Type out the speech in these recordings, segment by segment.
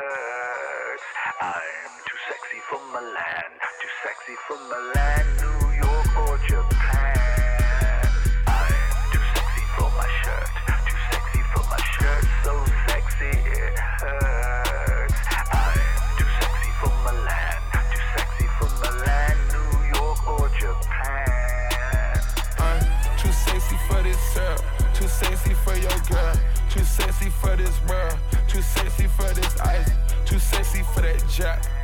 I'm too sexy for Milan, too sexy for Milan. Jack.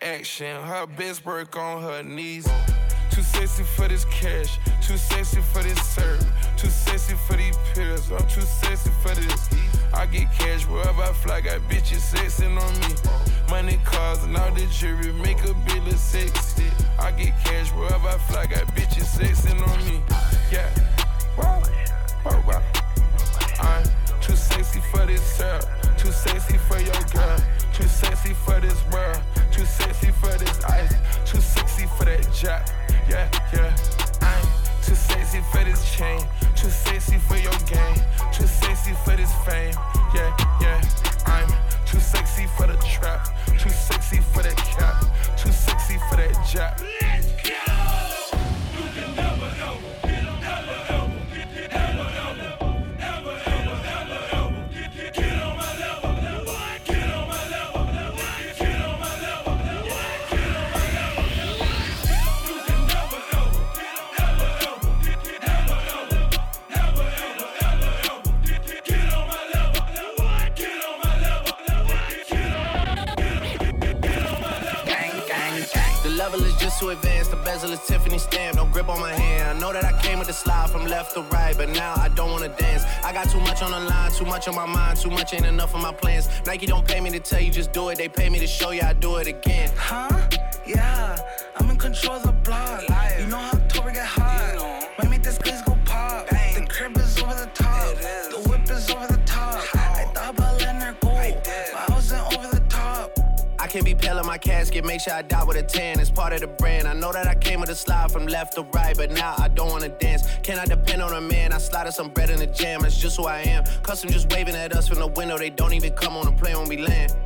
action. Her best work on her knees. Too sexy for this cash, too sexy for this serve, too sexy for these pills, I'm too sexy for this. I get cash wherever I fly, got bitches sexing on me. Money, cars, and all the jewelry make a bill of sexy. I get cash wherever I fly, got bitches sexing on me. Yeah, whoa, whoa. Too sexy for this sir. Too sexy for your girl. Too sexy for this world. Too sexy for this ice. Too sexy for that jack. Yeah, yeah. I'm too sexy for this chain. Too sexy for your game. Too sexy for this fame. Yeah, yeah. I'm too sexy for the trap. Too sexy for that cap. Too sexy for that jack. Let's go! too advanced, the bezel is Tiffany stamp. Don't grip on my hand. I know that I came with the slide from left to right, but now I don't wanna dance. I got too much on the line, too much on my mind, too much ain't enough of my plans. Nike don't pay me to tell you just do it, they pay me to show you I do it again. Huh? Yeah, I'm in control of the block. You know how Tory get hot. Can't be Pell in my casket, make sure I die with a tan. It's part of the brand. I know that I came with a slide from left to right, but now I don't wanna dance. Can I depend on a man? I slotted some bread in the jam, It's just who I am. Custom just waving at us from the window, they don't even come on the plane when we land.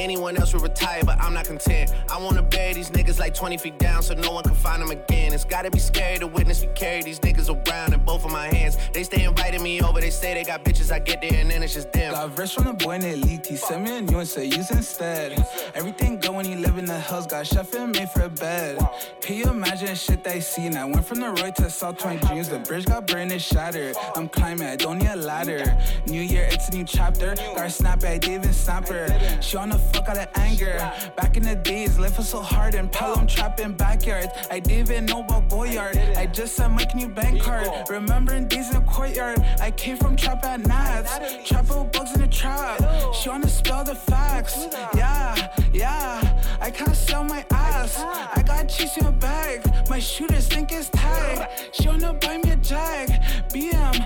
Anyone else would retire, but I'm not content. I wanna bury these niggas like 20 feet down so no one can find them again. It's gotta be scary to witness me carry these niggas around in both of my hands. They stay inviting me over, they say they got bitches, I get there and then it's just them. Got verse from the boy named Elite, send me a new and say use instead. Everything good when you live in the hills, got chef and made for a bed. Can you imagine shit they seen? I went from the road to South 20 dreams, the bridge got burned and shattered. I'm climbing, I don't need a ladder. New year, it's a new chapter. Got snap at David Snapper. She on the fuck out of anger. Back in the days, life was so hard and Pelham trapping backyards. I didn't even know about Boyard. I just sent my new bank card. Remembering days in the courtyard. I came from trap at Nats. Trap with bugs in the trap. She wanna spell the facts. Yeah, yeah. I can't sell my ass. I got cheese in a bag. My shooters think it's tag. She wanna buy me a jag. BM,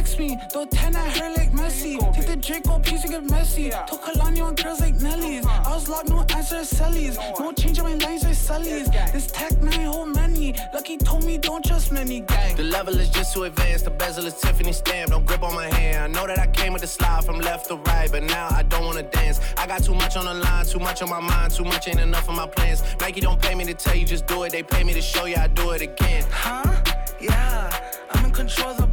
text me. Don't 10 at her like Messi. Take the Draco piece and get messy. Took Kalani on girls like Nelly's. Uh-huh. I was locked, no answer Sally's. No change in my lines or Sully's. This tech nine whole many. Lucky told me don't trust many gang. The level is just too advanced. The bezel is Tiffany stamp. Don't grip on my hand. I know that I came with the slide from left to right, but now I don't wanna dance. I got too much on the line, too much on my mind, too much ain't enough of my plans. Nike don't pay me to tell you just do it. They pay me to show you I do it again. Huh? Yeah, I'm in control of the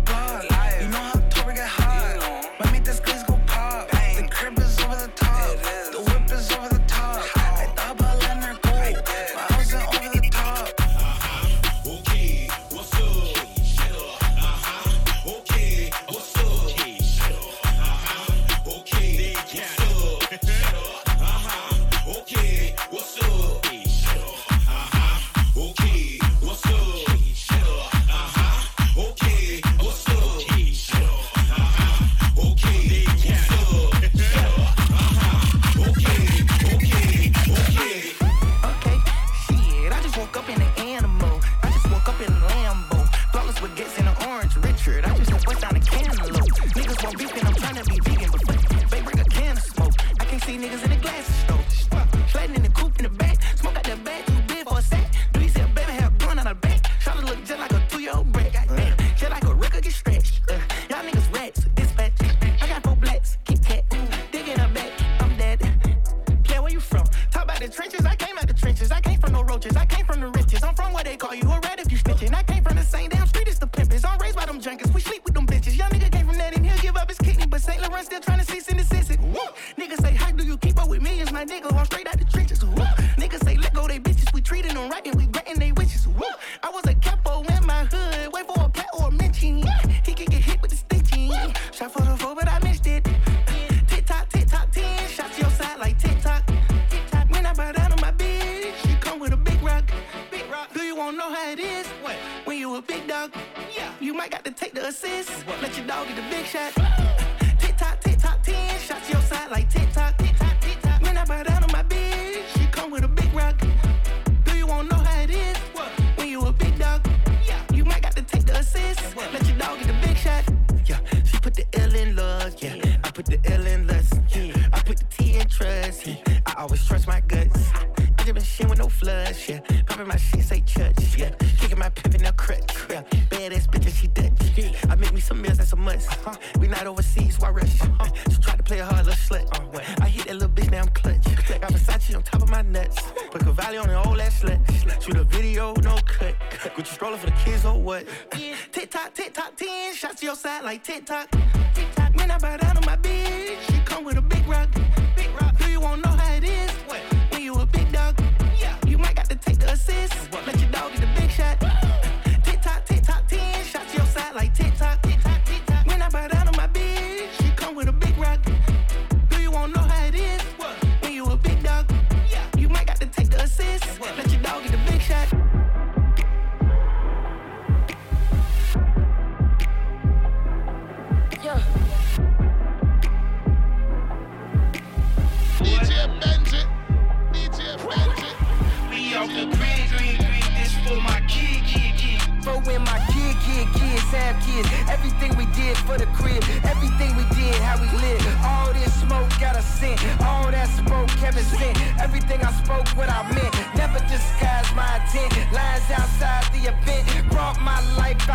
tick tock. Tick I bow down on my bitch, she come with a big rock. Big rock. Do you wanna know how it is? What? When you a big dog, yeah, you might got to take the assist. Let your dog get the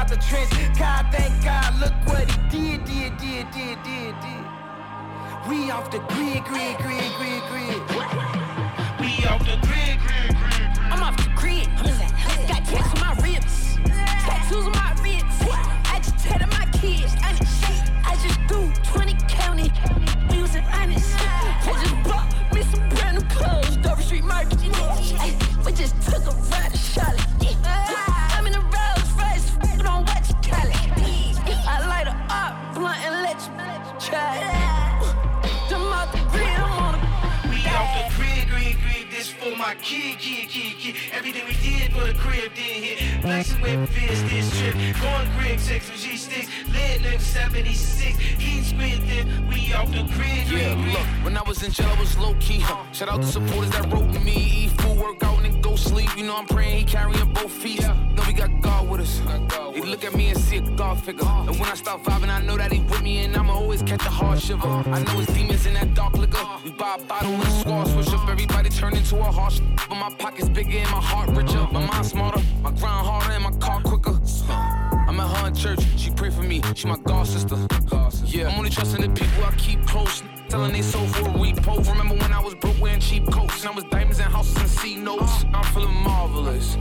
out the trench. God, thank God, look what he did, did, did, did, did, did. We off the grid, grid, grid, grid, grid. We off the grid, grid, grid, grid. I'm off the grid. Got tats on my ribs, tattoos on my kid, kid, kid, kid. Everything we did for the crib did hit. Flexing with Fizz this trip. Going grid, sex. Lit 76. Heat squid then. We off the grid, Yeah, look, when I was in jail, I was low key. Huh? Shout out to supporters that wrote me. Eat food, work out, and then go sleep. You know I'm praying he carrying both feet. Yeah. Know we got God with us. He look at me and see a God figure. Uh-huh. And when I start vibing, I know that he with me, and I'ma always catch a hard shiver. Uh-huh. I know it's demons in that dark liquor. Uh-huh. We buy a bottle with a squad, switch up. Everybody turn into a harsh. But my pockets bigger and my heart richer. My mind smarter, my grind harder, and my car quicker. Her in church, she pray for me, she my God sister. Yeah, I'm only trusting the people I keep close. Telling they so for a repo. Remember when I was broke wearing cheap coats? And I was diamonds and houses and C notes. I'm feeling marvelous.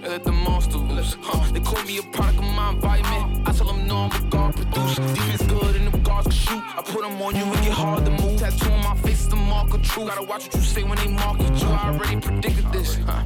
They let the monster loose. Huh. They call me a product of my environment. I tell them no, I'm a God produced. Defense good and the guards can shoot. I put them on you, it get hard to move. Tattoo on my face the mark of truth. Gotta watch what you say when they market you. I already predicted this. Huh.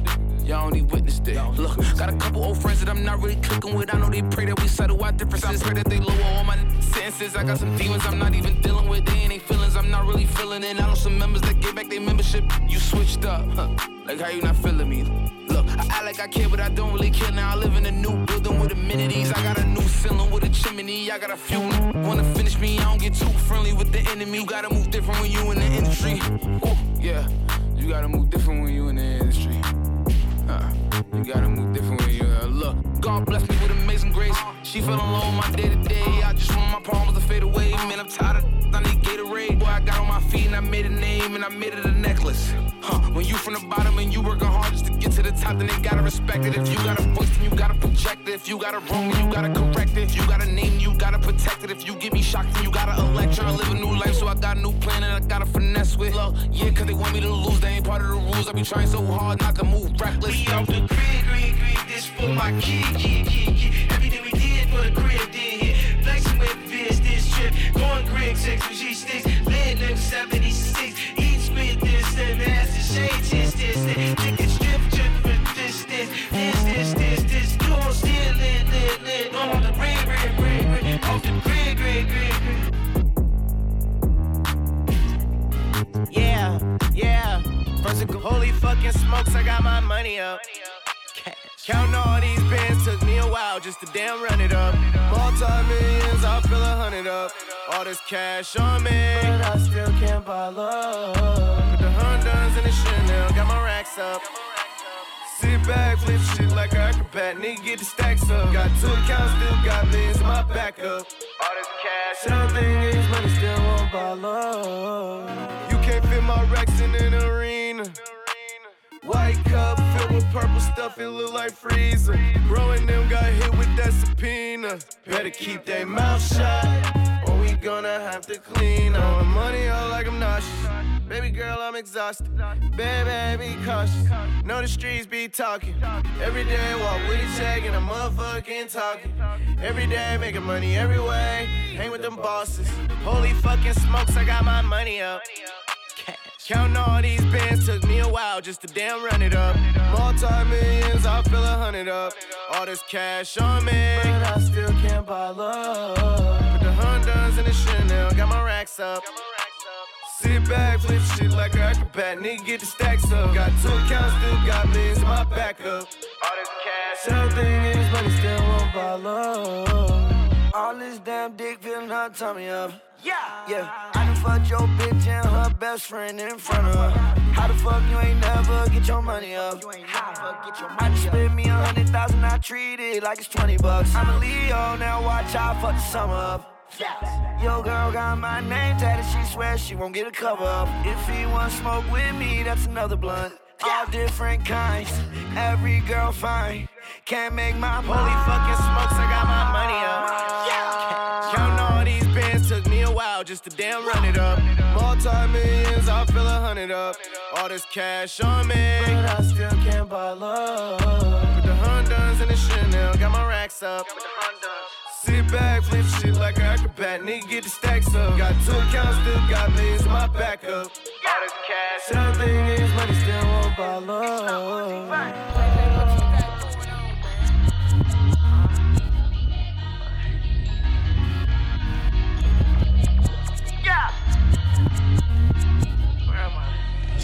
Y'all only witnessed it. Look, got a couple old friends that I'm not really clicking with. I know they pray that we settle our differences. I Pray that they lower all my sentences. I got some demons I'm not even dealing with. They ain't they feelings I'm not really feeling it. I know some members that get back their membership. You switched up. Huh. Like how you not feeling me? Look, I act like I care, but I don't really care. Now I live in a new building with amenities. I got a new ceiling with a chimney. I got a few wanna finish me. I don't get too friendly with the enemy. You gotta move different when you in the industry. Ooh, yeah, you gotta move different when you in the industry. You gotta move different when you look. God bless me with amazing grace. She fell in love with my day to day. I just want my problems to fade away. Man, I'm tired of I need Gatorade. Boy, I got on my feet and I made a name and I made it a necklace. Huh, when you from the bottom and you working hard just to the top, then they gotta respect it. If you got a voice, then you gotta project it. If you got a wrong, then you gotta correct it. If you got a name, you gotta protect it. If you get me shocked, then you gotta elect her. Live a new life, so I got a new plan and I gotta finesse with. Look, yeah, cause they want me to lose. They ain't part of the rules. I be trying so hard not to move reckless. We off the grid, grid, grid. This for my kid, kid, kid, kid. Everything we did for the crib did hit. Flexing with Fizz this trip. Going grid, with G sticks. Nigga 76. Eat squid this and that's the shade. This, this, this. Of holy fucking smokes, I got my money up. Counting all these bands took me a while just to damn run it up. Multi millions, I feel a hundred up. All this cash on me, but I still can't buy love. Put the Hondas in the Chanel, got my racks up. Sit back, flip shit like an acrobat, nigga get the stacks up. Got two accounts, still got millions in my backup. All this cash, everything is money, still won't buy love. You can't fit my racks in an arena. White cup filled with purple stuff, it look like freezer. Bro and them got hit with that subpoena. Better keep their mouth shut, or we gonna have to clean up. Money out like I'm nauseous. Baby girl, I'm exhausted. Baby, be cautious. Know the streets be talking. Every day, walk with a check and a motherfucking talking. Every day, making money every way. Hang with them bosses. Holy fucking smokes, I got my money up. Counting all these bands took me a while just to damn run it up. Multi millions, I feel a hundred up. All this cash on me, but I still can't buy love. Put the Hondas in the Chanel, got my racks up. Sit back, flip shit like an acrobat, nigga get the stacks up. Got two accounts, still got millions in my backup. All this cash, everything is money, still won't buy love. All this damn dick feeling her tummy up. Yeah, yeah. I done fucked your bitch and her best friend in front of her. How the fuck you ain't never get your money up? How the get your money I just spent me a hundred thousand, I treat it like it's twenty bucks. I'm a Leo, now watch out for the summer up. Yo, girl got my name tatted, she swears she won't get a cover up. If he want smoke with me, that's another blunt. All different kinds, every girl fine. Can't make my holy fucking smokes, I got my money up. Just to damn run it up. Multi-millions, I fill a hundred up. All this cash on me, but I still can't buy love. With the Hondas and the Chanel, got my racks up. Sit back, flip shit like an acrobat, nigga get the stacks up. Got two accounts, still got millions in my backup. All this cash, everything is money, still won't buy love.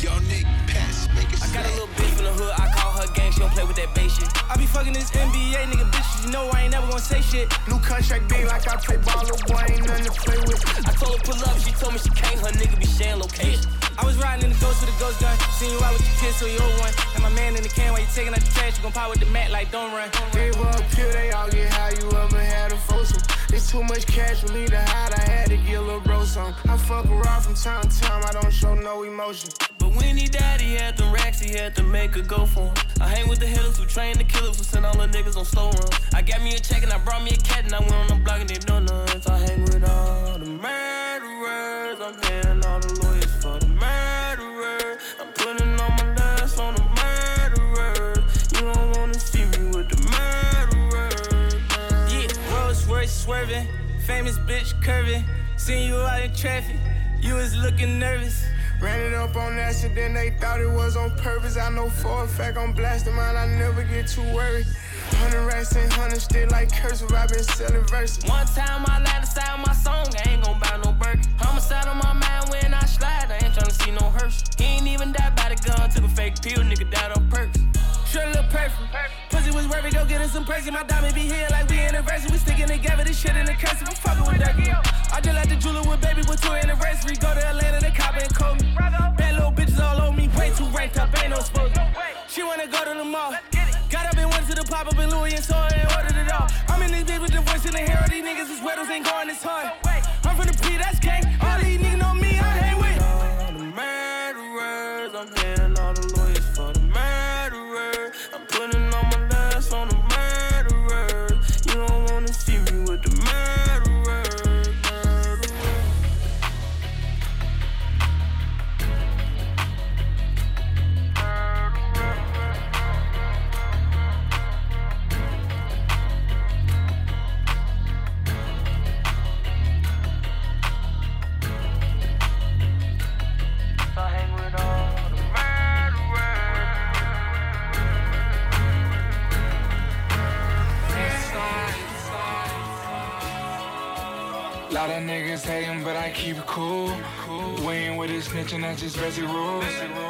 Yo, Nick, pass, make it I got a little bitch from the hood, I call her gang, she don't play with that base shit. I be fucking this NBA nigga bitches, you know I ain't never gonna say shit. New contract big like I play ball, little boy ain't nothing to play with. I told her pull up, she told me she can't, her nigga be sharing location. I was riding in the ghost with a ghost gun, seen you out with your kids, so you owe one. And my man in the can while you taking out the trash, you gon' pop with the mat like don't run. They were up here, they all get high, you ever had a foursome. It's too much cash for me to hide, I had to get a little bro some. I fuck around from time to time, I don't show no emotion. But when he died, he had them racks, he had to make a go for him. I hang with the hitters who train the killers who send all the niggas on slow run. I got me a check and I brought me a cat and I went on the block and they donuts. I hang with all the murderers, I'm paying all the lawyers for the murderers. I'm putting all my last on the murderers. You don't wanna see me with the murderers. Yeah, Rolls Royce swerving, famous bitch curving. Seen you out in traffic, you was looking nervous. Ran it up on accident, they thought it was on purpose. I know for a fact I'm blasting mine, I never get too worried. Hundred racks and hundred still like cursive, i been selling verses. One time I lied inside my song, I ain't gon' buy no Birkin. Homicide on my mind when I slide, I ain't tryna see no hearse. He ain't even died by the gun, took a fake pill, nigga died on perks. Short little perfume. Pussy was worth it, go get us some perks. My diamond be here like we anniversary. We sticking together, this shit in the cursive. I'm fucking with Ducky. I just like the jeweler with baby with two anniversary. Go to Atlanta, they cop and call me. Bad little bitches all on me, way too ranked up, ain't no supposed She wanna go to the mall. Got up and went to the pop up in Louis and saw and ordered it all. I'm in this bitch with the voice in the hair. These niggas is weddles ain't going this hard. I'm from the P, that's gang. All Lot of niggas hating, but I keep it cool. We ain't with it snitching, that's just basic rules.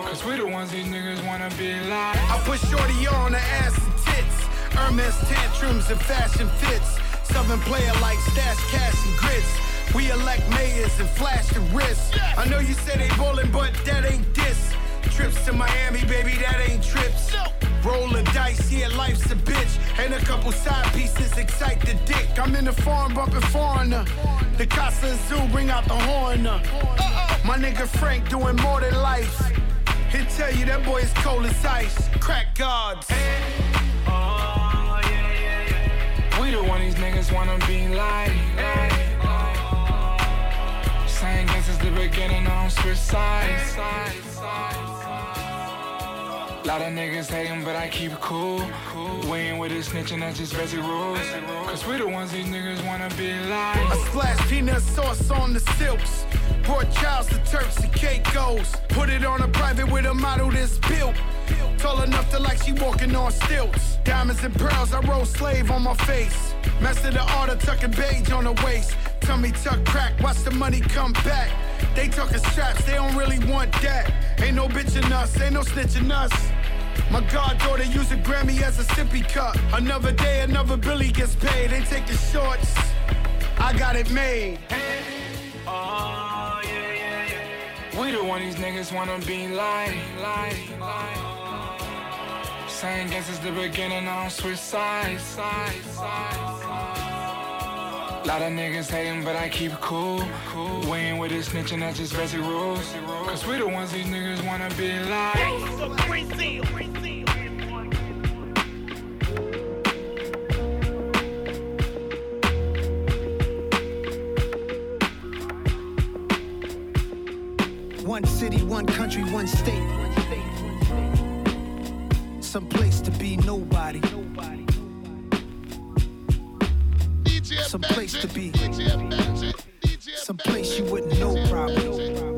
Cause we the ones these niggas wanna be like. I put shorty on the ass and tits. Hermes tantrums and fashion fits. Southern player like stash cash and grits. We elect mayors and flash the wrist. I know you say they bowling, but that ain't this. Trips to Miami, baby, that ain't trips. Rolling dice, yeah, life's a bitch. And a couple side pieces excite the dick. I'm in the farm bumping foreigner. The Casa Zoo bring out the horn. uh. My nigga Frank doing more than life. He'll tell you that boy is cold as ice. Crack guards. We the one these niggas wanna be like. Same guess since the beginning, don't switch sides. Lot of niggas hating, but I keep it cool. We with it snitching, that's just basic rules. Cause we the ones these niggas wanna be like. I splash peanut sauce on the silks. Brought Charles to Turks and Caicos. Put it on a private with a model that's built. Tall enough to like she walking on stilts. Diamonds and pearls, I roll slave on my face. Master the art of tucking beige on the waist. Tummy tuck crack, watch the money come back. They talking straps, they don't really want that. Ain't no bitching us, ain't no snitching us. My goddaughter use a Grammy as a sippy cup. Another day, another Billy gets paid. They take the shorts. I got it made. Oh, we the one these niggas wanna be like, like, like. Same guess since the beginning, don't switch sides, sides, sides. Lot of niggas hating, but I keep cool. We ain't with it snitching, that's just basic rules. Cause we the ones these niggas wanna be like. One city, one country, one state. Some place to be nobody. Some place to be. Some place you wouldn't know probably.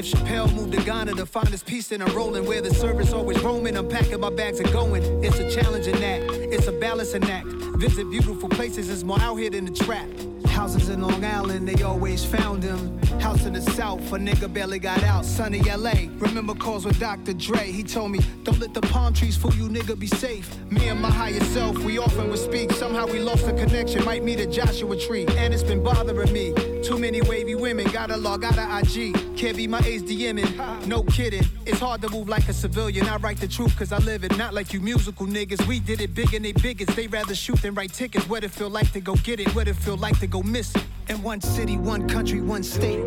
If Chappelle moved to Ghana to find his peace, then I'm rolling where the service always roaming. I'm packing my bags and going. It's a challenging act, it's a balancing act. Visit beautiful places, it's more out here than the trap. Houses in Long Island, they always found him. House in the South, a nigga barely got out. Sunny LA, remember calls with Dr. Dre. He told me, don't let the palm trees fool you, nigga, be safe. Me and my higher self, we often would speak. Somehow we lost the connection, might meet a Joshua tree. And it's been bothering me. Too many wavy women, gotta log out of IG. Can't be my age DMing, no kidding. It's hard to move like a civilian. I write the truth cause I live it, not like you musical niggas. We did it big and they biggest. They rather shoot than write tickets. What it feel like to go get it, what it feel like to go miss it. In one city, one country, one state.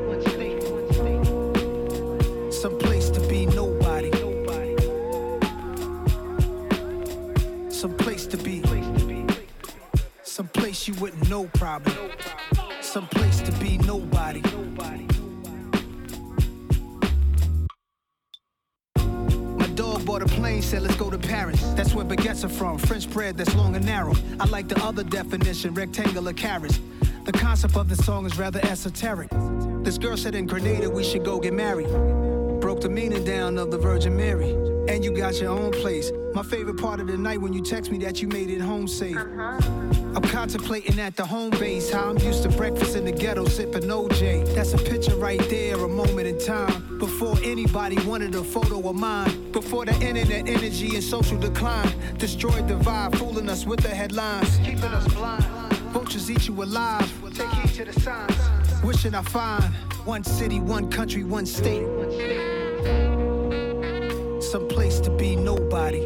Some place to be nobody. Some place to be. Some place you wouldn't know probably. Some place to be nobody. My dog bought a plane, said let's go to Paris. That's where baguettes are from. French bread that's long and narrow. I like the other definition, rectangular carrots. The concept of the song is rather esoteric. This girl said in Grenada we should go get married. Broke the meaning down of the Virgin Mary. And you got your own place. My favorite part of the night when you text me that you made it home safe. Uh-huh. I'm contemplating at the home base how I'm used to breakfast in the ghetto sipping OJ. That's a picture right there, a moment in time. Before anybody wanted a photo of mine. Before the internet energy and social decline. Destroyed the vibe, fooling us with the headlines. Keeping us blind. Vultures eat you alive. Take heed to the signs. Wishing I find one city, one country, one state. Some place to be nobody.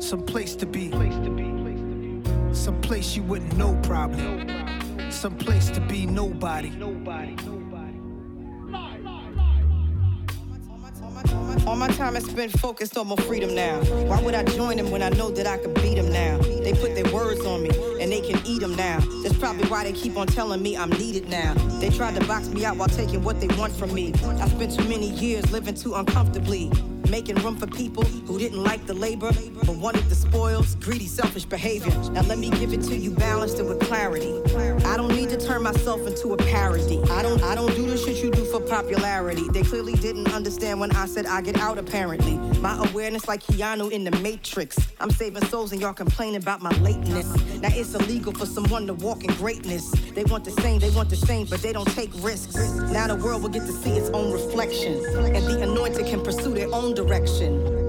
Some place to be. Some place you wouldn't know probably. Some place to be nobody. All my time is spent focused on my freedom now. Why would I join them when I know that I can beat them now? They put their words on me and they can eat them now. That's probably why they keep on telling me I'm needed now. They tried to box me out while taking what they want from me. I spent too many years living too uncomfortably. Making room for people who didn't like the labor but wanted the spoils, greedy, selfish behavior. Now let me give it to you balanced and with clarity. I don't need to turn myself into a parody. I don't I don't do the shit you do for popularity. They clearly didn't understand when I said I get out apparently. My awareness like Keanu in the Matrix. I'm saving souls and y'all complaining about my lateness. Now it's illegal for someone to walk in greatness. They want the same, they want the same, but they don't take risks. Now the world will get to see its own reflection. And the anointed can pursue their own direction.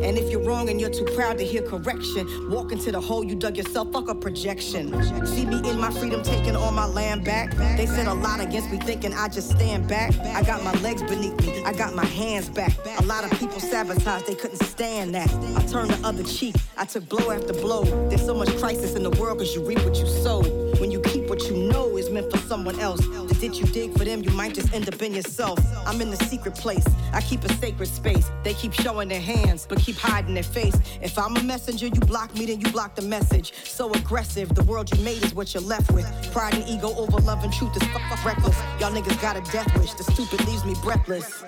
And if you're wrong and you're too proud to hear correction, walk into the hole you dug yourself, fuck a projection. See me in my freedom taking all my land back. They said a lot against me thinking I just stand back. I got my legs beneath me, I got my hands back. A lot of people sabotage, they couldn't stand that. I turned the other cheek, I took blow after blow. There's so much crisis in the world cause you reap what you sow. When you what you know is meant for someone else, the ditch you dig for them, you might just end up in yourself. I'm in the secret place, I keep a sacred space. They keep showing their hands, but keep hiding their face. If I'm a messenger, you block me, then you block the message. So aggressive, the world you made is what you're left with. Pride and ego over love and truth is reckless. Y'all niggas got a death wish, the stupid leaves me breathless.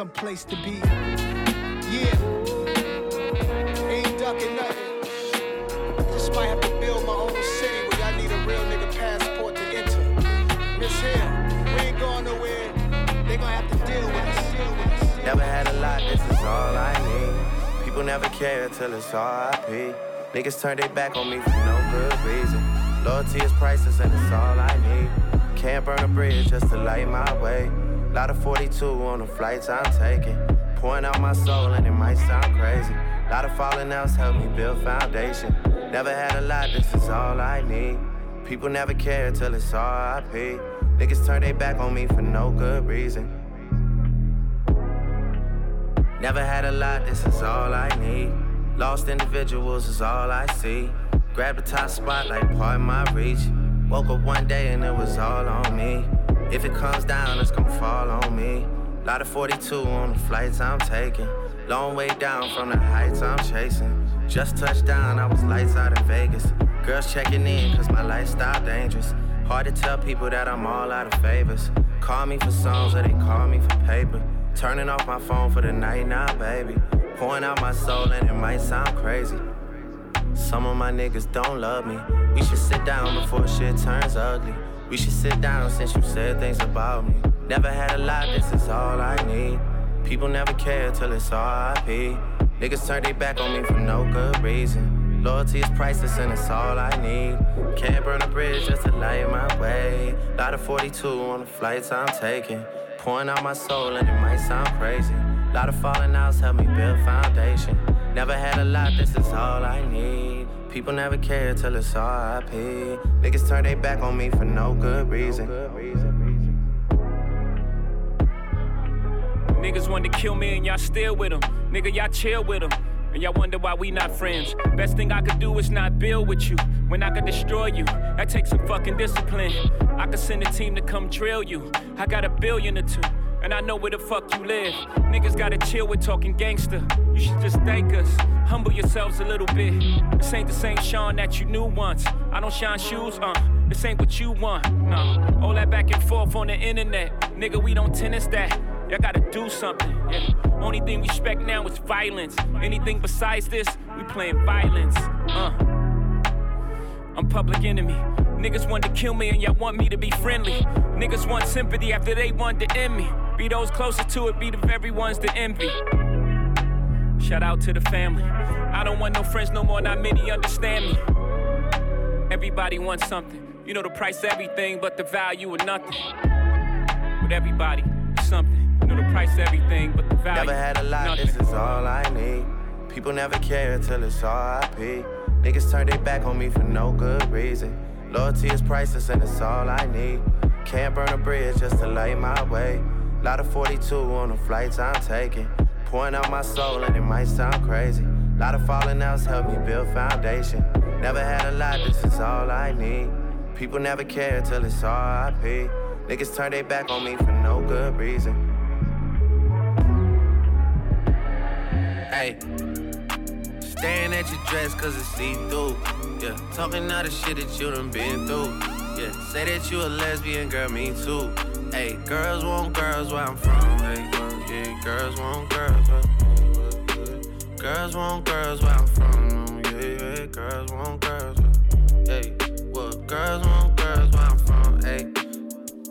Some place to be. Yeah. Ain't ducking nothing. Just might have to build my own city where I need a real nigga passport to enter. Miss Hill, we ain't going nowhere. They gonna have to deal with us. Deal with us. Never had a lot, this is all I need. People never care till it's RIP. Niggas turn their back on me for no good reason. Loyalty is priceless and it's all I need. Can't burn a bridge just to light my way. Lot of 42 on the flights I'm taking. Pouring out my soul and it might sound crazy. Lot of falling outs help me build foundation. Never had a lot, this is all I need. People never care till it's RIP. Niggas turn their back on me for no good reason. Never had a lot, this is all I need. Lost individuals is all I see. Grab the top spot like part of my reach. Woke up one day and it was all on me. If it comes down, it's gonna fall on me. Lot of 42 on the flights I'm taking. Long way down from the heights I'm chasing. Just touched down, I was lights out in Vegas. Girls checking in, cause my lifestyle dangerous. Hard to tell people that I'm all out of favors. Call me for songs or they call me for paper. Turning off my phone for the night now, baby. Pouring out my soul and it might sound crazy. Some of my niggas don't love me. We should sit down before shit turns ugly. We should sit down since you said things about me. Never had a lot, this is all I need. People never care till it's RIP. Niggas turn their back on me for no good reason. Loyalty is priceless and it's all I need. Can't burn a bridge just to light my way. Lot of 42 on the flights I'm taking. Pouring out my soul and it might sound crazy. Lot of falling outs help me build foundation. Never had a lot, this is all I need. People never care till it's RIP. Niggas turn their back on me for no good reason. Niggas wanted to kill me and y'all still with them. Nigga, y'all chill with them. And y'all wonder why we not friends. Best thing I could do is not build with you. When I could destroy you, that takes some fucking discipline. I could send a team to come drill you. I got a billion or two. And I know where the fuck you live. Niggas gotta chill with talking gangster. You should just thank us. Humble yourselves a little bit. This ain't the same Sean that you knew once. I don't shine shoes, uh. This ain't what you want, no. All that back and forth on the internet. Nigga, we don't tennis that. Y'all gotta do something, yeah. Only thing we expect now is violence. Anything besides this, we playing violence, uh. I'm public enemy. Niggas want to kill me and y'all want me to be friendly. Niggas want sympathy after they want to end me. Be those closest to it, be the very ones to envy. Shout out to the family. I don't want no friends no more, not many understand me. Everybody wants something. You know the price of everything, but the value of nothing. But everybody, something. The price of everything, but the value. Never had a lot, nothing. this is all I need. People never care till it's RIP. Niggas turn their back on me for no good reason. Loyalty is priceless and it's all I need. Can't burn a bridge just to light my way. Lot of 42 on the flights I'm taking. Pouring out my soul and it might sound crazy. Lot of falling outs help me build foundation. Never had a lot, this is all I need. People never care till it's RIP. Niggas turn their back on me for no good reason. Hey, staring at your dress cause it's see through. Yeah, talking all the shit that you done been through. Yeah, say that you a lesbian, girl, me too. Hey, girls want girls where I'm from. Hey, girls, yeah, girls want girls. Girls want girls where I'm from. Yeah, yeah, girls want girls. Hey, well, girls want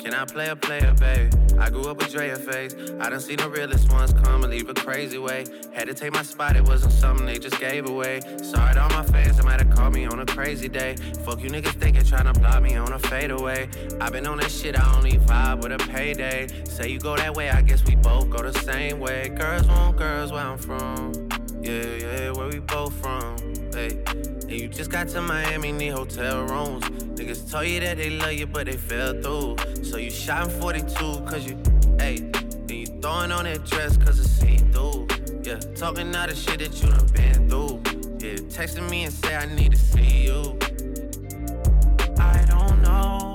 Can I play a player, babe? I grew up with Drea face. I done seen the realest ones come and leave a crazy way. Had to take my spot, it wasn't something they just gave away. Sorry to all my fans that might have called me on a crazy day. Fuck you niggas thinking trying to block me on a fadeaway. i been on that shit, I only vibe with a payday. Say you go that way, I guess we both go the same way. Girls want girls where I'm from. Yeah, yeah, where we both from. And you just got to Miami, need hotel rooms. Niggas told you that they love you, but they fell through. So you shot in 42, cause you, hey. Then you throwing on that dress, cause it's see through. Yeah, talking all the shit that you done been through. Yeah, texting me and say I need to see you. I don't know.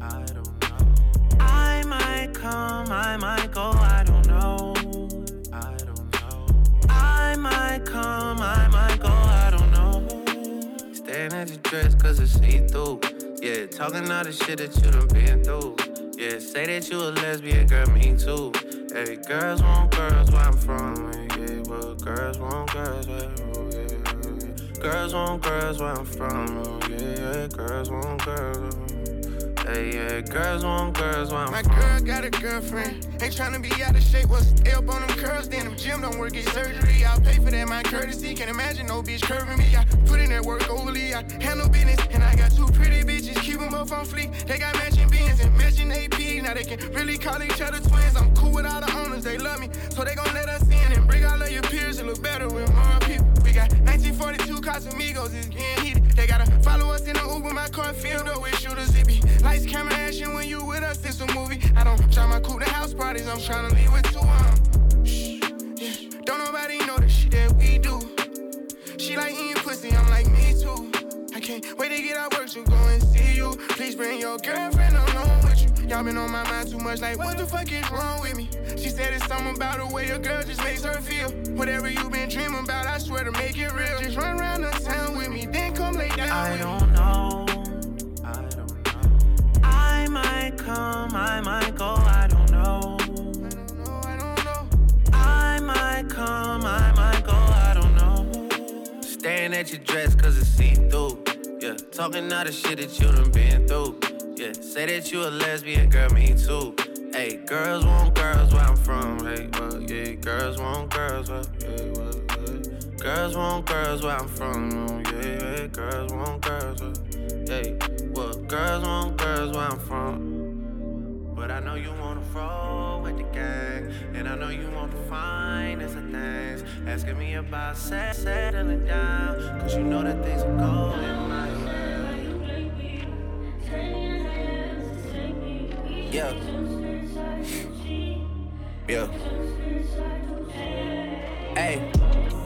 I don't know. I might come, I might go, I don't know. I don't know. I might come, I might Staring at your dress cause it's see through. Yeah, talking all the shit that you done been through. Yeah, say that you a lesbian, girl, me too. Hey, girls want girls where I'm from. Yeah, well, girls want girls where oh, yeah, yeah. Girls want girls where I'm from. Oh, yeah, yeah, girls want girls. Hey, yeah, girls want girls want. My girl got a girlfriend. Ain't tryna be out of shape. What's up on them curls? Then them gym don't work, get surgery. I'll pay for that, my courtesy. Can't imagine no bitch curving me. I put in that work overly. I handle business. And I got two pretty bitches. Keep them up on fleek. They got matching beans and matching AP. Now they can really call each other twins. I'm cool with all the owners. They love me. So they gon' let us in and bring all of your cool to house parties. I'm tryna leave with two. Shh, yeah. Don't nobody know the shit that we do. She like eating pussy, I'm like me too. I can't wait to get out work to go and see you. Please bring your girlfriend along with you. Y'all been on my mind too much, like, what the fuck is wrong with me? She said it's something about the way a girl just makes her feel. Whatever you been dreaming about, I swear to make it real. Just run around the town with me, then come lay down. I with don't know. I don't know. I might come, I might go, come, I might go, I don't know. Staring at your dress cause it's see through. Yeah, talking all the shit that you done been through. Yeah, say that you a lesbian, girl, me too. Hey, girls want girls where I'm from. Hey, well, yeah, girls want girls where, yeah, well, yeah. Girls want girls where I'm from. Yeah, yeah, girls want girls where, hey, well, girls want girls where I'm from. But I know you wanna roll with the gang, and I know you want the finest of things. Asking me about set, settling down, cause you know that things are going my way. Yeah. Yeah. Hey.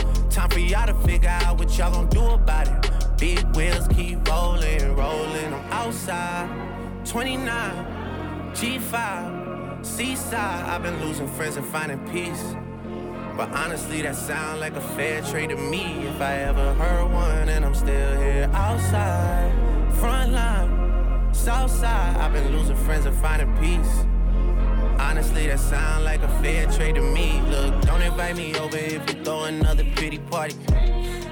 Y'all to figure out what y'all gon' do about it. Big wheels keep rolling, rolling. I'm outside, 29, G5, Seaside. I've been losing friends and finding peace. But honestly, that sound like a fair trade to me. If I ever heard one, and I'm still here outside, front line, south side. I've been losing friends and finding peace. Honestly, that sound like a fair trade to me. Look, don't invite me over if you throw another pretty party.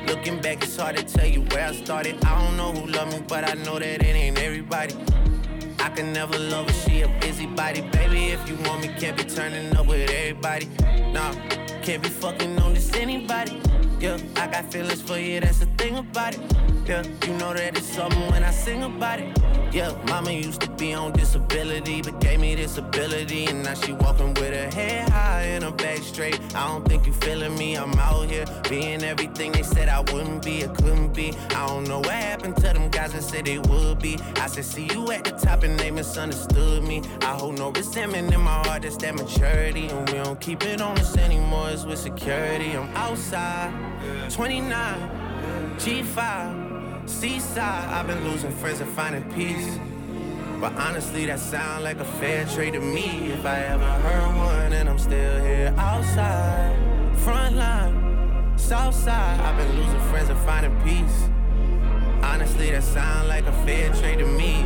Looking back, it's hard to tell you where I started. I don't know who loved me, but I know that it ain't everybody. I can never love her, she a busybody. Baby, if you want me, can't be turning up with everybody. Nah, can't be fucking on this anybody. Yeah, I got feelings for you, that's the thing about it. Yeah, you know that it's something when I sing about it. Yeah, mama used to be on disability, but gave me this ability. And now she walking with her head high and her back straight. I don't think you feeling me, I'm out here being everything they said I wouldn't be or couldn't be. I don't know what happened to them guys that said they would be. I said, see you at the top and they misunderstood me. I hold no resentment in my heart, that's that maturity. And we don't keep it on us anymore, it's with security. I'm outside, 29, G5, Seaside. I've been losing friends and finding peace. But honestly, that sound like a fair trade to me. If I ever heard one, and I'm still here outside, front line, south side. I've been losing friends and finding peace. Honestly, that sound like a fair trade to me.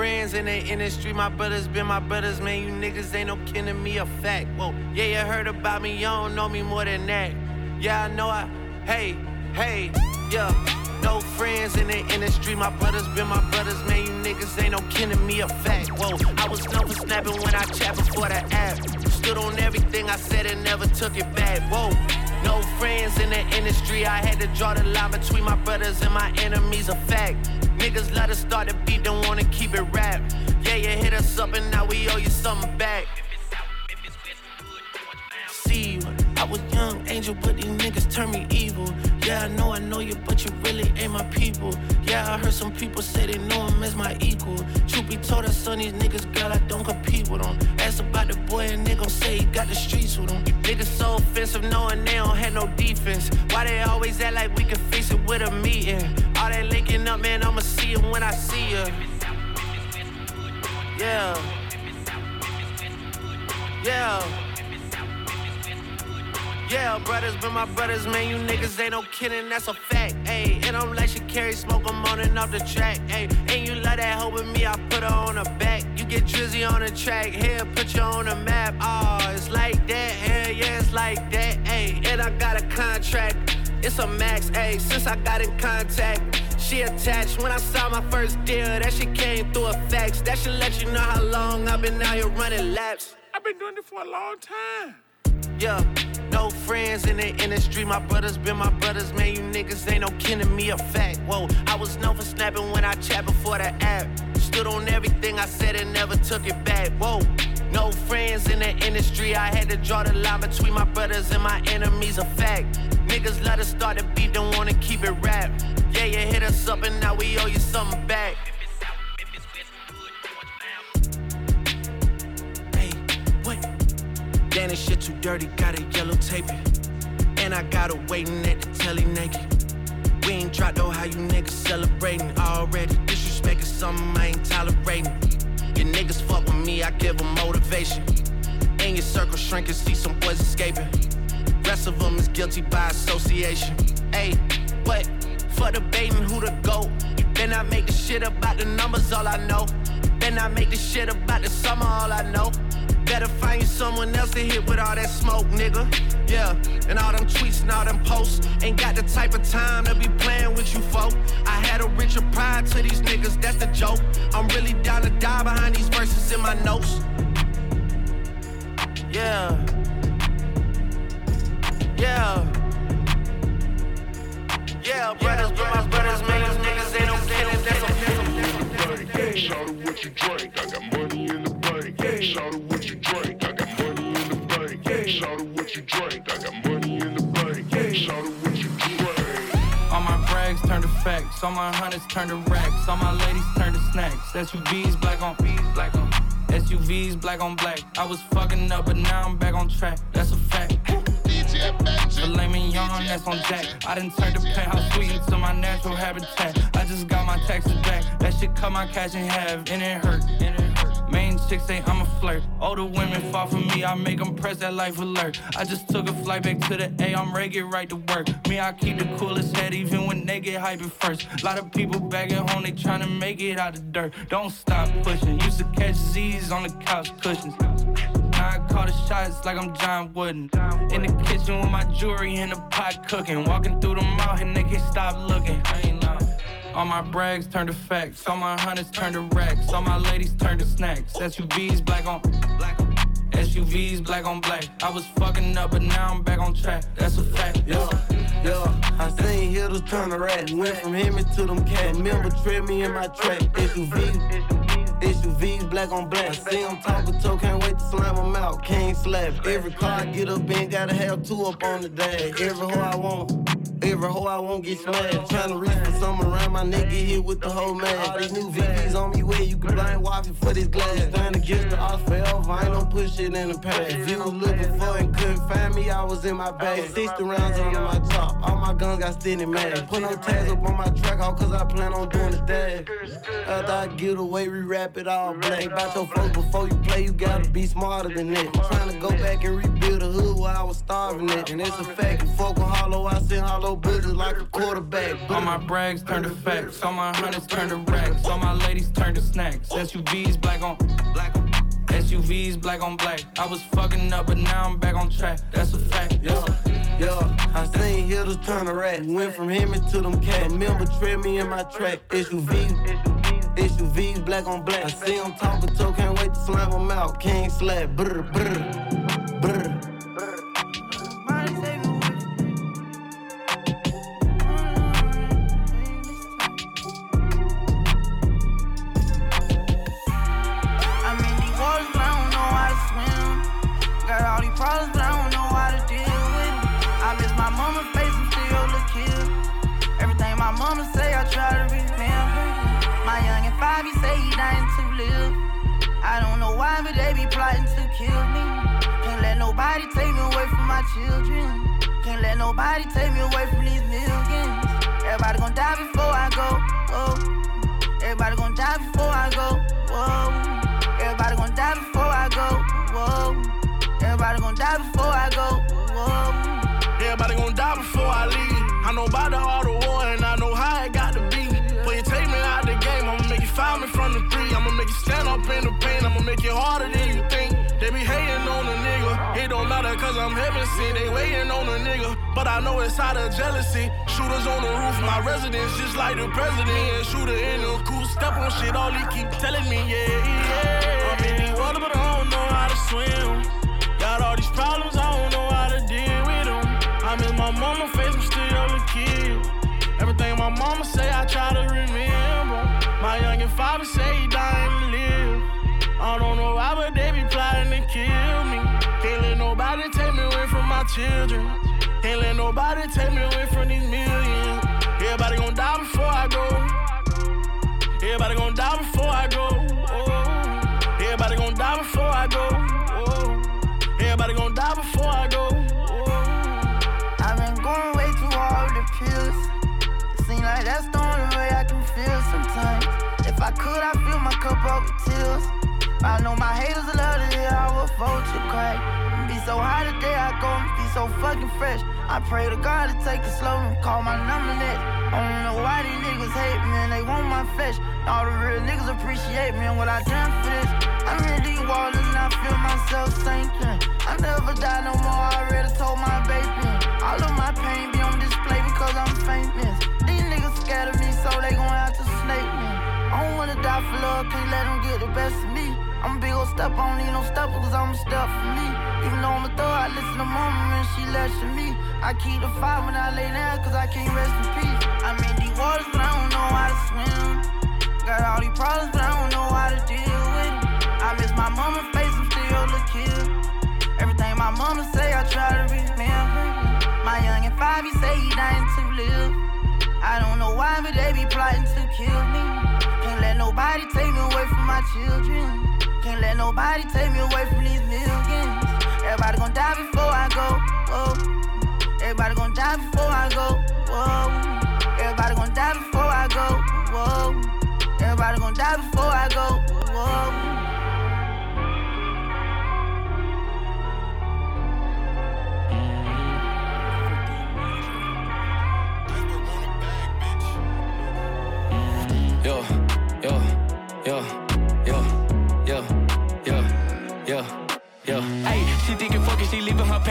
Friends in the industry, my brothers been my brothers, man. You niggas ain't no to me, a fact. Whoa, yeah, you heard about me, you don't know me more than that. Yeah, I know I, hey, hey, yeah. No friends in the industry, my brothers been my brothers, man. You niggas ain't no to me, a fact. Whoa, I was known for snapping when I chat before the app. Stood on everything I said and never took it back. Whoa. No friends in the industry, I had to draw the line between my brothers and my enemies, a fact. Niggas let us start the beat, don't wanna keep it rap. Yeah, you hit us up and now we owe you something back. Was young angel, but these niggas turn me evil. Yeah, I know I know you, but you really ain't my people. Yeah, I heard some people say they know him as my equal. Truth be told, I son these niggas, girl, I don't compete with them. Ask about the boy and they gon' say he got the streets with him. Niggas so offensive, knowing they don't have no defense. Why they always act like we can fix it with a meeting? All that linking up, man, I'ma see it when I see ya. Yeah. Yeah. Yeah, brothers been my brothers, man. You niggas ain't no kidding, that's a fact. Ayy, and I'm like she carry smoke, I'm on and off the track. Ayy, and you love that hoe with me, I put her on the back. You get drizzy on the track, here, put you on the map. Oh, it's like that, hell yeah, it's like that. Ayy, and I got a contract, it's a max. Ayy, since I got in contact. She attached when I saw my first deal. That shit came through a fax. That should let you know how long I've been out here running laps. I've been doing it for a long time. Yeah, no friends in the industry. My brothers been my brothers, man. You niggas ain't no to me, a fact. Whoa, I was known for snapping when I chat before the app. Stood on everything I said and never took it back. Whoa, no friends in the industry. I had to draw the line between my brothers and my enemies, a fact. Niggas let us start the beat, don't wanna keep it rap. Yeah, you hit us up and now we owe you something back. This shit too dirty, got a yellow tape. And I got her waiting at the telly naked. We ain't dropped though, how you niggas celebrating already. Disrespect is something I ain't tolerating. Your niggas fuck with me, I give them motivation. In your circle shrinking, see some boys escaping. Rest of them is guilty by association. Hey, what? For debating who the GOAT. Then I make the shit about the numbers, all I know. Then I make the shit about the summer, all I know. Better find you someone else to hit with all that smoke, nigga. Yeah, and all them tweets and all them posts. Ain't got the type of time to be playing with you, folk. I had a richer pride to these niggas, that's the joke. I'm really down to die behind these verses in my notes. Yeah. Yeah. Yeah, brothers, my brothers, man, these niggas ain't no kidding, that's a Shout out what you drink, I got money in the bank. Shout you drink, I got money in the bank. Shout out what you drink. All my brags turn to facts, all my hundreds turn to racks, all my ladies turn to snacks. SUVs black on black on SUVs black on black. I was fucking up, but now I'm back on track. That's a fact. Filet mignon, that's on Jack. I didn't turn the penthouse sweet into my natural habitat. I just got my taxes back. That shit cut my cash in half, and it hurt. And it hurt. Main chicks say I'm a flirt. Older women fall for me, I make them press that life alert. I just took a flight back to the A, I'm ready, right to work. Me, I keep the coolest head even when they get hype at first. Lot of people back at home, they tryna make it out the dirt. Don't stop pushing. Used to catch Z's on the couch cushions. Now I call the shots like I'm John Wooden. In the kitchen with my jewelry in the pot cooking. Walking through the and they can't stop looking. I ain't. All my brags turn to facts. All my hundreds turn to racks. All my ladies turn to snacks. SUVs black on black. SUVs black on black. I was fucking up, but now I'm back on track. That's a fact. Yeah, yeah. I seen hitters turn a rat. Went from him to them cat. Remember, trip me in my track. SUVs. SUVs, black on black. I see them talking toe, can't wait to slam them out. King slap. Every car I get up in, gotta have two up on the dash. Every hoe I want. Every hoe I won't get smashed. Tryna reach for something around my neck, get hit with the whole man. All these new VVs on me where you can blind wifey for this glass. Stand against the odds forever, I ain't no push it in the past. If you was looking for and couldn't find me, I was in my bag. 60 rounds under my top, all my guns got steady mad. Put no tags up on my track, all cause I plan on doing the dash. After I get away, we it all black. About your folks before you play, you gotta be smarter than that. Trying to go back and rebuild the hood where I was starving at. And it's a fact, you fuck with hollow, I send hollow bullets like a quarterback. All my brags turn to facts, all my hundreds turn to racks, all my ladies turn to snacks. SUVs black on black on. SUVs black on black. I was fucking up, but now I'm back on track. That's a fact. Yeah, yeah. I seen hitters turn a rat. Went from him to them cat. Remember, trip me in my track. SUVs. SUVs, black on black. I see them talking to, can't wait to slam them out. King slap, brr, brr, brr. But they be plotting to kill me. Can't let nobody take me away from my children. Can't let nobody take me away from these millions. Everybody gon' die before I go. Oh. Everybody gon' die before I go. Whoa. Everybody gon' die before I go. Whoa. Everybody gon' die before I go. Harder than you think. They be hating on a nigga. It don't matter cause I'm heaven sent. They waiting on a nigga. But I know it's out of jealousy. Shooters on the roof, my residence just like the president. And shooter in the cool step on shit. All he keep telling me, yeah, yeah. I'm in the water, but I don't know how to swim. Got all these problems, I don't know how to deal with them. I miss my mama face, I'm still a kid. Everything my mama say, I try to remember. My youngin' father say children. Can't let nobody take me away from these millions. Everybody gon' die before I go. Everybody gon' die before I go. Oh. Everybody gon' die before I go. Oh. Everybody gon' die before I go. Oh. I've been going way too hard with the pills. It seems like that's the only way I can feel sometimes. If I could, I'd fill my cup up with tears. I know my haters love to hear how a vulture cry. Be so high today, I go and be so fucking fresh. I pray to God to take it slow and call my number next. I don't know why these niggas hate me and they want my flesh. All the real niggas appreciate me and what I done for this. I'm in these waters and I feel myself sinking. I never die no more, I already told my baby. All of my pain be on display because I'm famous. These niggas scared of me, so they gon' have to snake me. I don't wanna die for love, can't let them get the best of me. I'm a big ol' step, I don't need no stepper, cause I'm a step for me. Even though I'm a thug, I listen to mama when she to me. I keep the fire when I lay down, cause I can't rest in peace. I'm in these waters, but I don't know how to swim. Got all these problems, but I don't know how to deal with it. I miss my mama face, I'm still a kid. Everything my mama say, I try to remember. My young and five, he say he dying to live. I don't know why, but they be plotting to kill me. Can't let nobody take me away from my children. Can't let nobody take me away from these millions. Everybody gon' die before I go. Whoa. Everybody gon' die before I go. Whoa. Everybody gon' die before I go. Whoa. Everybody gon' die before I go.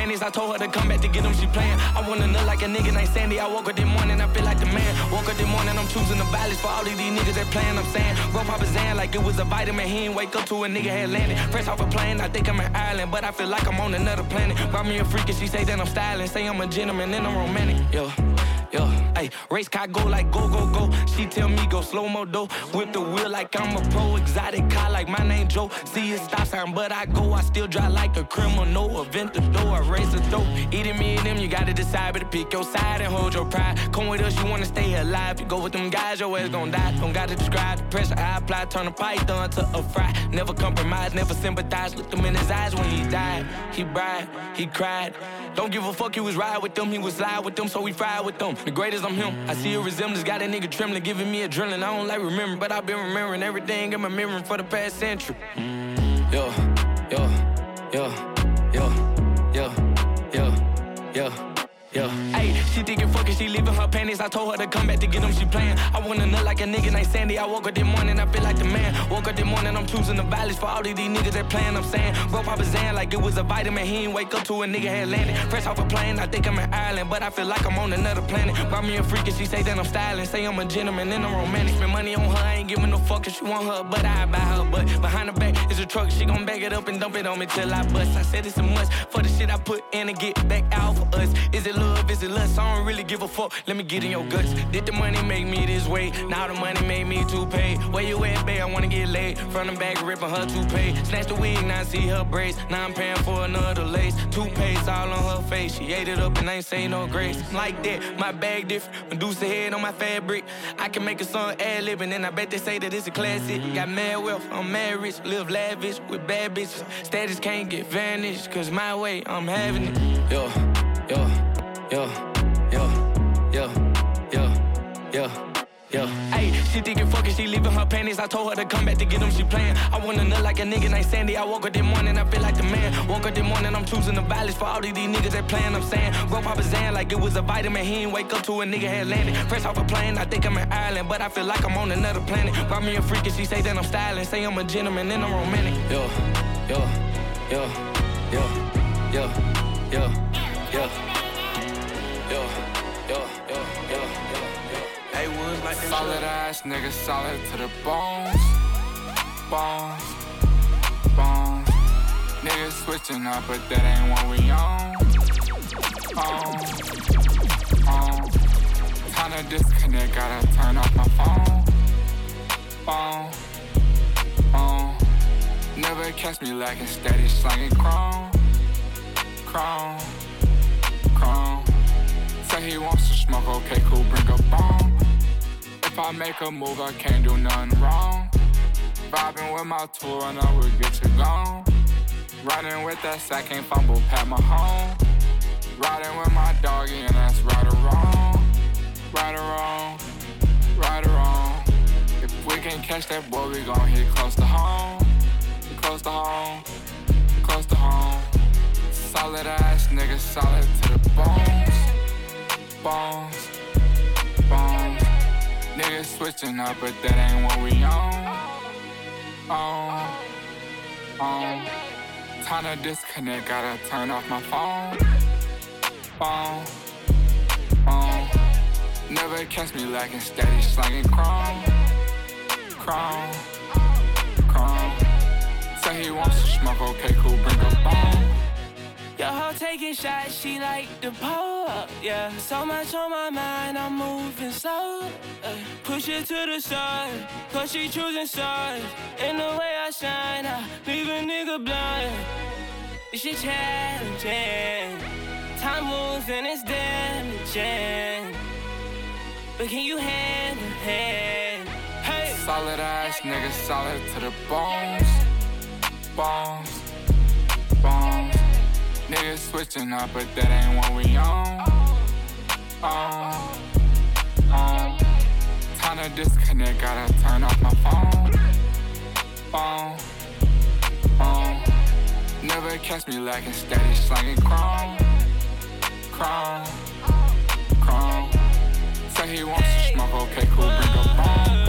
Panties. I told her to come back to get them, she playing. I wanna look like a nigga named Sandy. I woke up this morning, I feel like the man. Woke up this morning, I'm choosing the balance for all of these niggas that playing. I'm saying, bro, Papa Zan like it was a vitamin. He ain't wake up to a nigga had landed. Fresh off a plane, I think I'm in Ireland, but I feel like I'm on another planet. Brought me a freak and she say that I'm styling. Say I'm a gentleman and I'm romantic. Yo. Yo, race car go like go, go, go. She tell me go slow mo though. Whip the wheel like I'm a pro. Exotic car like my name Joe. See it stop sign, but I go. I still drive like a criminal. No event the door, I race the dope. Eating me and them, you gotta decide, but pick your side and hold your pride. Come with us, you wanna stay alive. You go with them guys, your ass gon' die. Don't gotta describe the pressure I apply. Turn a python to a fry. Never compromise, never sympathize. Looked him in his eyes when he died. He cried, he cried. Don't give a fuck, he was ride with them, he was slide with them, so we fried with them. The greatest I'm him. I see a resemblance, got a nigga trembling, giving me a adrenaline. I don't like remembering, but I've been remembering everything in my memory for the past century. Yo, yo, yo, yo, yo, yo, yo. Yeah. Hey, she thinking she leaving her panties. I told her to come back to get them, she playing. I wanna nut like a nigga named Sandy. I woke up this morning, I feel like the man. Woke up this morning, I'm choosing the valleys for all of these niggas that playing. I'm saying, bro, Papa Zan like it was a vitamin. He ain't wake up to a nigga had landed. Fresh off a plane, I think I'm in Ireland, but I feel like I'm on another planet. Brought me a freak and she say that I'm styling. Say I'm a gentleman and I'm romantic. Spend money on her, I ain't giving no fuck if she want her, but I buy her. But behind her back is a truck, she gon' back it up and dump it on me till I bust. I said it's a must for the shit I put in and get back out for us. Is it love? Is it lust? I don't really give a fuck. Let me get in your guts. Did the money make me this way? Now the money made me too pay. Where you at, babe? I wanna get laid. Front and back, ripping her toupee. Snatch the wig, now I see her braids. Now I'm paying for another lace. Toothpaste all on her face. She ate it up and ain't say no grace. Like that, my bag different. Medusa head on my fabric. I can make a song ad libbing, and I bet they say that it's a classic. Got mad wealth, I'm mad rich. Live lavish with bad bitches. Status can't get vanished, cause my way, I'm having it. Yo, yo, yo yeah, yeah. Hey, she thinking fucking, she leaving her panties. I told her to come back to get them, she playing. I wanna nut like a nigga named Sandy. I woke up this morning, I feel like the man. Woke up this morning, I'm choosing the valleys for all of these niggas that playing. I'm saying, bro, Papa Zan like it was a vitamin. He ain't wake up to a nigga had landed. Fresh off a plane, I think I'm in Ireland, but I feel like I'm on another planet. Brought me a freak and she say that I'm styling. Say I'm a gentleman and I'm romantic. Yo, yo, yo, yo, yo, yo, yo, yo. like Solid ass nigga, solid to the bones. Bones, bones. Niggas switching up, but that ain't what we on. On, on. Time to disconnect, gotta turn off my phone. Phone, phone. Never catch me lacking steady, slanging chrome. Chrome, chrome. Say he wants to smoke, okay, cool, bring a bomb. If I make a move, I can't do nothing wrong. Vibing with my tour, and I will get you gone. Riding with that sack, can't fumble pat my home. Riding with my doggy, and that's right or wrong. Right or wrong, right or wrong. If we can catch that boy, we gon' hit close to home. Close to home, close to home. Solid ass nigga, solid to the. Bones, bones. Niggas switching up, but that ain't what we on. On, on. Time to disconnect, gotta turn off my phone. Phone, phone. Never catch me lacking steady, slanging chrome. Chrome, chrome. Say he wants to smoke, okay, cool, bring a bone. Your hoe taking shots, she like the pull up, yeah. So much on my mind, I'm moving slow. Uh, push it to the side, cause she choosing sides. In the way I shine, I leave a nigga blind. This shit challenging. Time moves and it's damaging. But can you handle it? Hey! Solid ass nigga, solid to the bones. Bones, bones. Niggas switching up, but that ain't what we on. On, on. Time to disconnect, gotta turn off my phone. Phone, phone. Never catch me lacking steady, slanging chrome. Chrome, chrome. Say he wants to smoke, okay, cool, bring a phone.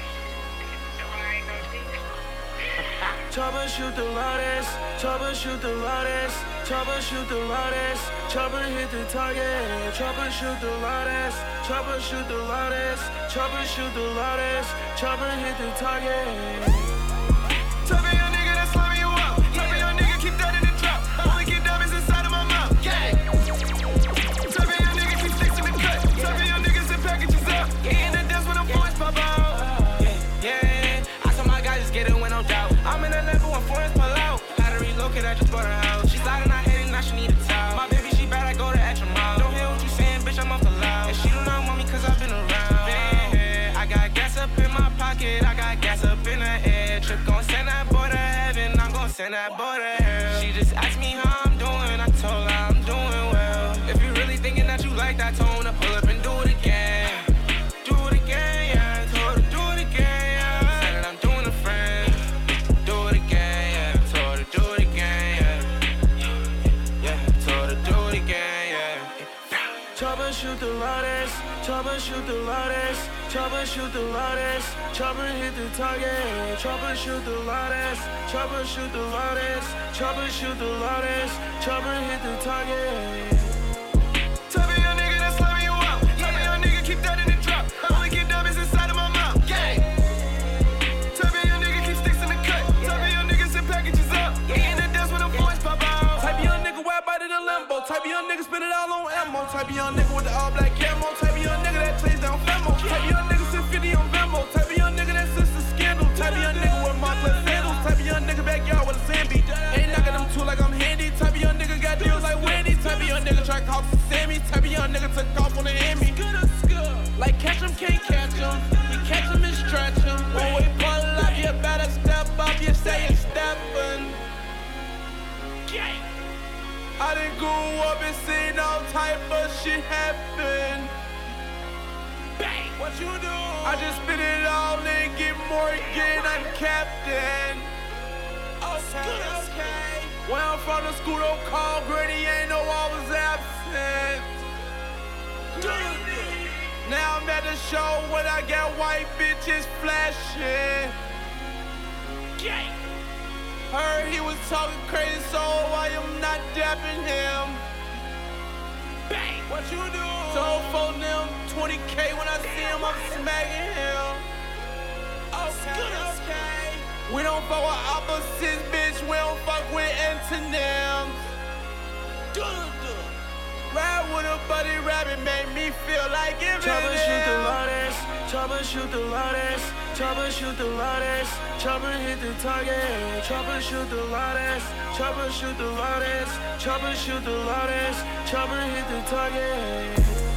Troubleshoot the loudest, troubleshoot the loudest, troubleshoot the loudest, trouble hit the target, troubleshoot the loudest, troubleshoot the loudest, troubleshoot the loudest, trouble hit the target. Send that to hell. She just asked me how I'm doing, I told her I'm doing well. If you really thinking that you like that tone, I pull up and do it again. Do it again, yeah. Told her do it again, yeah. Said that I'm doing a friend. Do it again, yeah. Told her do it again, yeah. Yeah, told her do it again, yeah. Troubleshoot the loudest, troubleshoot the loudest, troubleshoot the loudest, trouble hit the target, Chopper troubleshoot the loudest, troubleshoot the loudest, troubleshoot the loudest, trouble hit the target. Tell me your nigga that's slamming you your nigga keep that in the drop. I get inside of my mouth. Your nigga keep sticks in the cut. Your packages up. In the dance when the pop out. Type nigga wide body the Lambo. Type nigga it all on ammo. Type young nigga with the all black camo. Type young nigga that plays Famo. Type young nigga send 50 on Venmo. Type of young nigga that sits the scandal. Type of young nigga with my plus sandals. Type of young nigga backyard with a. Ain't knocking them two like I'm handy. Type of young nigga got deals like Wendy. Type of young nigga try cops to Sammy. Type of young nigga took off on the Emmy. Like catch him, can't catch him. Catch and stretch. When we pull up, you better step up. You say you're. I up and seen all type of shit happen. Bang! What you do? I just spit it all and get more again. I'm captain. Oh, okay, okay. Where I'm from, the school don't call Gritty. Ain't know I was absent. Now I'm at the show when I got white bitches flashing. Heard he was talking crazy, so I am not dapping him. Bang! What you do? Told for them 20k when I see him, I'm smacking him. Okay, oh, okay. We don't fuck with opposites, bitch. We don't fuck with antonyms. Ride with a buddy rabbit made me feel like giving Troubleshoot the loudest, troubleshoot the loudest, troubleshoot the loudest, trouble hit the target, troubleshoot the loudest, troubleshoot the loudest, troubleshoot the loudest, trouble hit the target.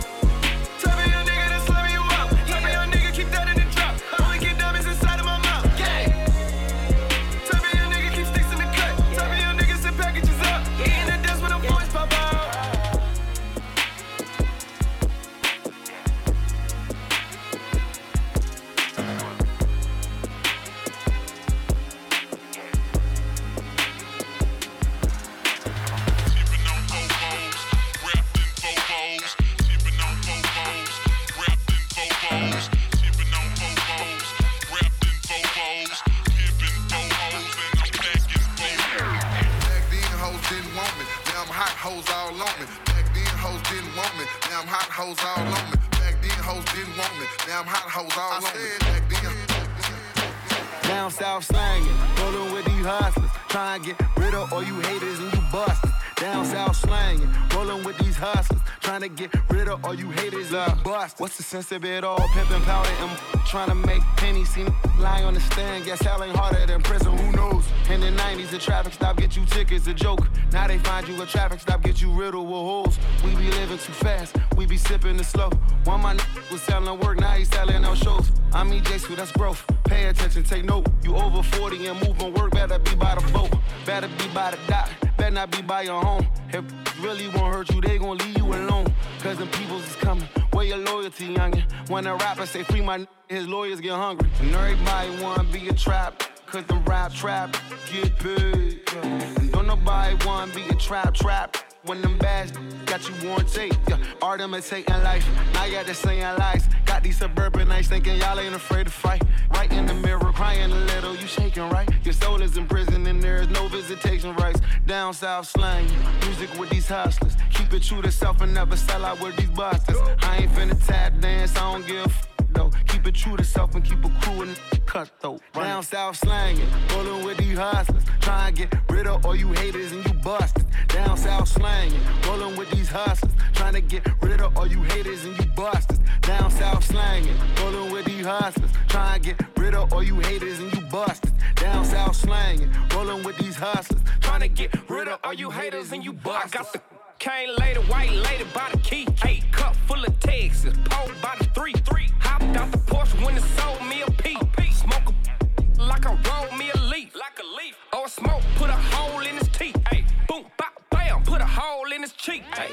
Sense it all? Pimping powder and trying to make pennies. Seen lying on the stand, guess hell ain't harder than prison. Who knows? In the 90s, the traffic stop get you tickets, a joke. Now they find you a traffic stop, get you riddled with holes. We be living too fast, we be sipping the slow. One my was selling work, now he selling out shows. I'm EJ, so that's growth. Pay attention, take note. You over 40 and moving work, better be by the boat. Better be by the dock, better not be by your home. If really won't hurt you, they gon' leave you alone. Cause them peoples is coming. Where your loyalty, youngin'? When a rapper say free my n- his lawyers get hungry. And everybody wanna be a trap. Cause them rap trap get big. And don't nobody one be a trap trap. When them bags got you warranted, yeah. Art imitating life. Now you got the saying lies. Got these suburban nights thinking y'all ain't afraid to fight. Right in the mirror, crying a little, you shaking right. Your soul is in prison and there is no visitation rights. Down south slang, music with these hustlers. Keep it true to self and never sell out with these busters. I ain't finna tap dance, I don't give though. Keep it true to self and keep a crew and cutthroat. Down south slanging, rolling with these hustlers. Try and get rid of all you haters and you busters. Down south slanging, rolling with these hustlers. Trying to get rid of all you haters and you busters. Down south slanging, rolling with these hustlers. Try and get rid of all you haters and you busters. Down south slanging, rolling with these hustlers. Trying to get rid of all you haters and you busters. I got the cane lady, white lady by the key. Eight cup full of Texas, pole by the three. Three hopped out the Porsche when it sold me a P. Smoke a like I rolled me a leaf. Like a leaf. Or smoke, put a hole in his teeth. Ay, boom, bop, bam, put a hole in his cheek. Ay,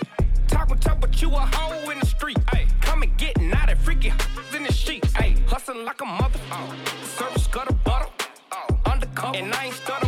talking tough, but you a hoe in the street. Ay, come and get naughty, freaky in the sheets. Ay, hustling like a mother. Oh. Service gutter butter. Oh. Undercover. And I ain't stutter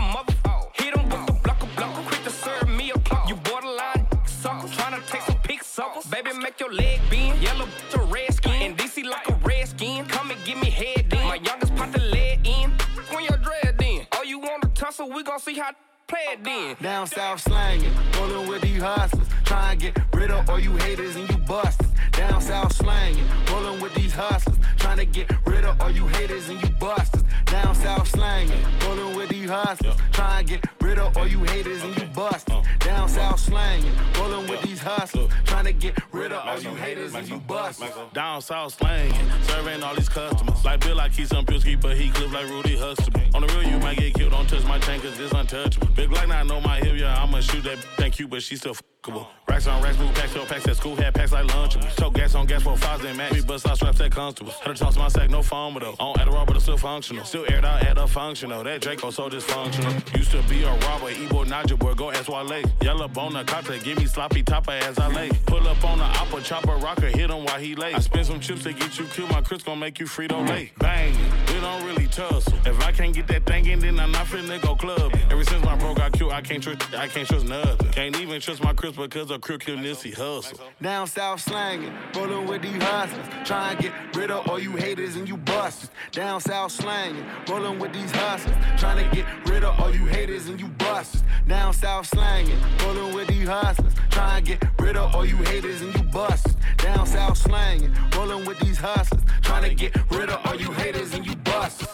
take some pics suckers. Baby, make your leg bend. Yellow to red skin. And DC like a red skin. Come and give me head then. My youngest pop the lead in. When your dread then. Oh, you want to tussle? We gon' see how play it then. Down south slanging, rolling with these hustlers. Try and get rid of all you haters and you busters. Down south slanging, rolling with these hustlers. Trying to get rid of all you haters and you busters. Down south slanging, rolling with these hustlers. Try and get rid of all you haters and you busters. Uh. Down south slanging, rolling with these hustlers. Trying to get rid of all you haters and you busters. Down south slanging, serving all these customers. Like Bill, I keep some Pilsky, but he clip like Rudy Huxtable. On the real, you might get killed. Don't touch my chain, cause it's untouchable. Big Glock, now I know my hip, yeah, I'ma shoot that. Thank you, but she still fuckable. Uh. Racks on racks, move packs, your packs at school, had packs like Lunchables. Choke gas on gas for fives and max. We bust out straps at constables. Had to toss my sack, no phone, but though. On Adderall, but it's still functional. Still aired out at a functional. That Draco so dysfunctional. Used to be a robber, Ebo boy, go ask Wale. Yellow bone, a cotta, give me sloppy topper as I lay. Pull up on the opera, chopper, rocker, hit him while he lay. I spend some chips to get you killed, my Chris gon' make you Frito lay. Bang, we don't really tussle. If I can't get that thing in, then I'm not finna go club. Ever since my bro got killed, I can't trust, I can't trust nothing. Can't even trust my Chris because of crookedness he hustle. Down south slanging, rolling with these hustlers. Try and get rid of all you haters and you busters. Down south slanging, rolling with these hustlers. Trying to get rid of all you haters and you busters. Down south slanging, rolling with these hustlers. Try and get rid of all you haters and you busters. Down south slanging, rolling with these hustlers. Trying to get rid of all you haters and you busters.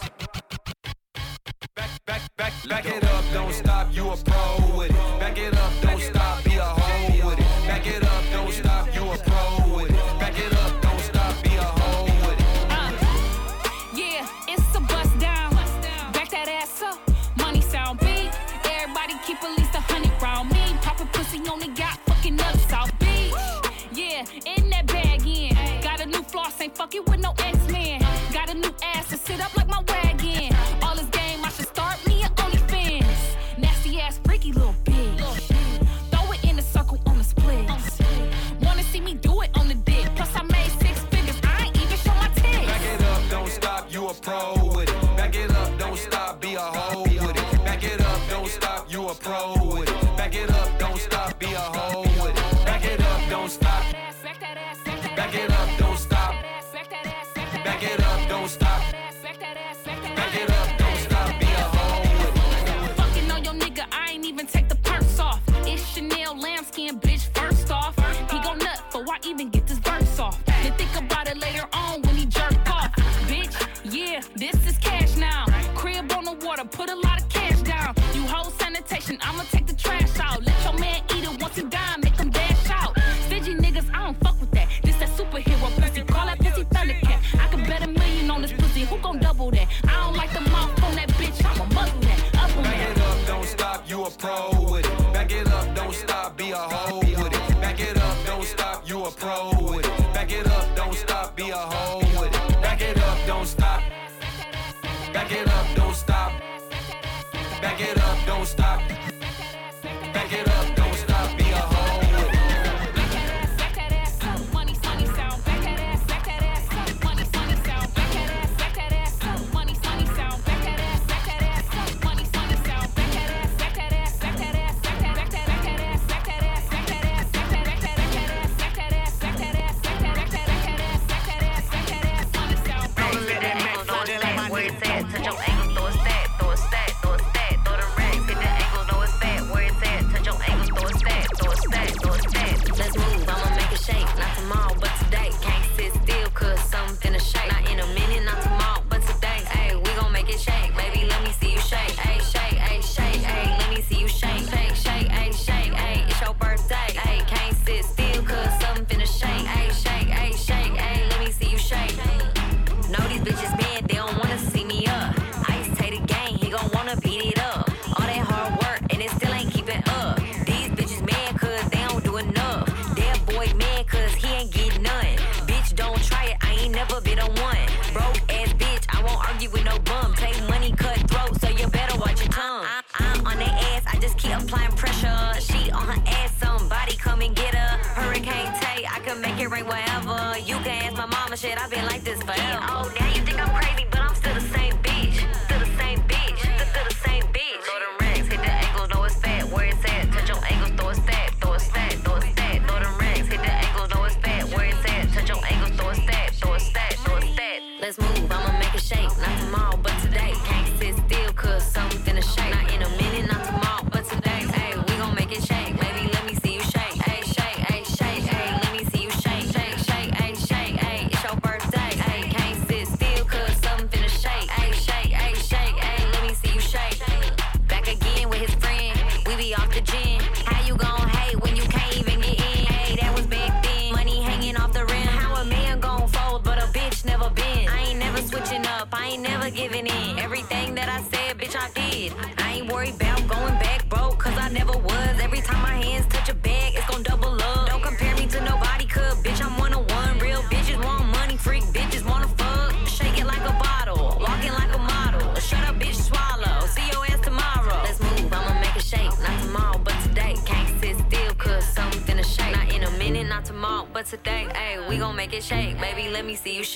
Back, back, back, back it up, don't stop, you a pro with it. Back it up, fucking with no X-Men. Got a new ass to sit up like my wagon. All this game, I should start me an OnlyFans. Nasty ass, freaky little bitch. Throw it in a circle on the splits. Wanna see me do it on the dick. Plus I made six figures. I ain't even show my tits. Back it up, don't stop, you a pro pro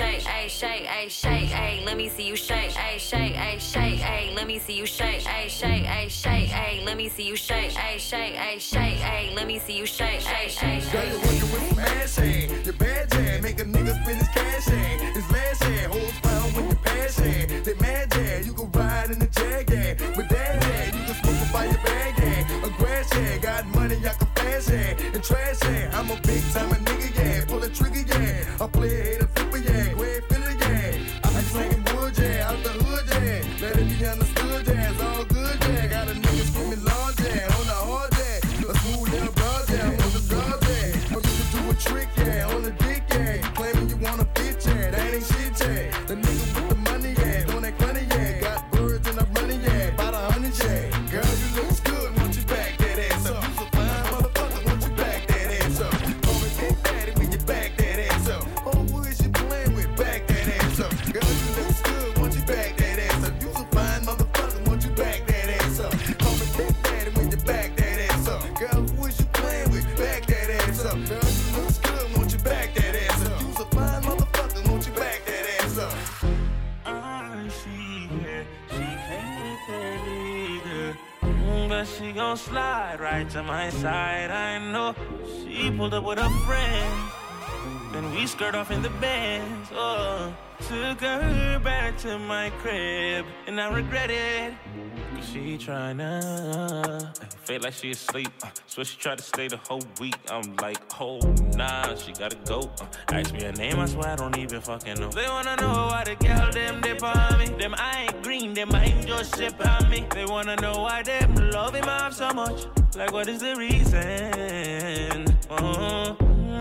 shake. Ayy, shake, ayy, shake, ayy, let me see you shake. Ayy, shake, ayy, shake, ayy, let me see you shake. Ayy, shake, ayy, shake, ayy, let me see you shake. Ayy, shake, ayy, shake, ayy, let me see you shake. Ayy, shake, Girl, you're working with some ass hand. Your bad jam, make a nigga spend his cash hand. His last hand, hold found with your passion. They mad jam, you can ride in the jag yeah. With that hand, you can smoke by your bag yeah. A grass hand, got money, I can flash hand. And trash hand, I'm a big time a nigga yeah. Pull a trigger yeah. I play a gon' slide right to my side. I know she pulled up with a friend. Then we skirt off in the Benz. Oh, took her back to my crib, and I regret it. Cause she tryna feel like she asleep. Uh, so she tried to stay the whole week. I'm like, oh nah, she gotta go. Uh, ask me her name, I swear I don't even fucking know. They wanna know why the girl them dip on me. Them I ain't green, them I ain't just ship on me. They wanna know why them love him off so much. Like what is the reason? Uh,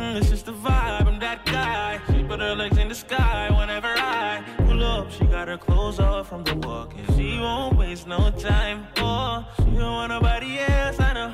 mm, it's just the vibe, I'm that guy. She put her legs in the sky whenever I pull up. She got her clothes off from the walk and she won't waste no time. Oh, she don't want nobody else, I know.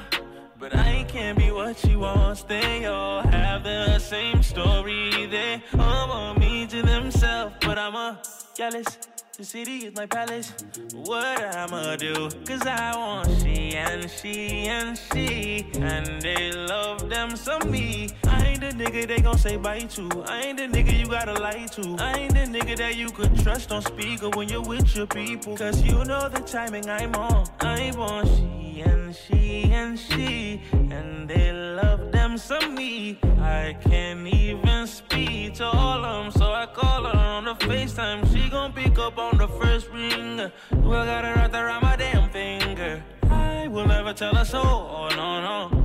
But I can't be what she wants. They all have the same story. They all want me to themselves, but I'm a jealous. The city is my palace. What I'ma do? Cause I want she and she and she. And they love them some me. I ain't the nigga they gon' say bye to. I ain't the nigga you gotta lie to. I ain't the nigga that you could trust on speaker when you're with your people. Cause you know the timing I'm on. I want she and she and she. And they love them some me. I can't even speak to all of them. So I call her on the FaceTime. She gon' pick up on the first ring. Well, got her wrapped around my damn finger. I will never tell a soul, Oh, no, no.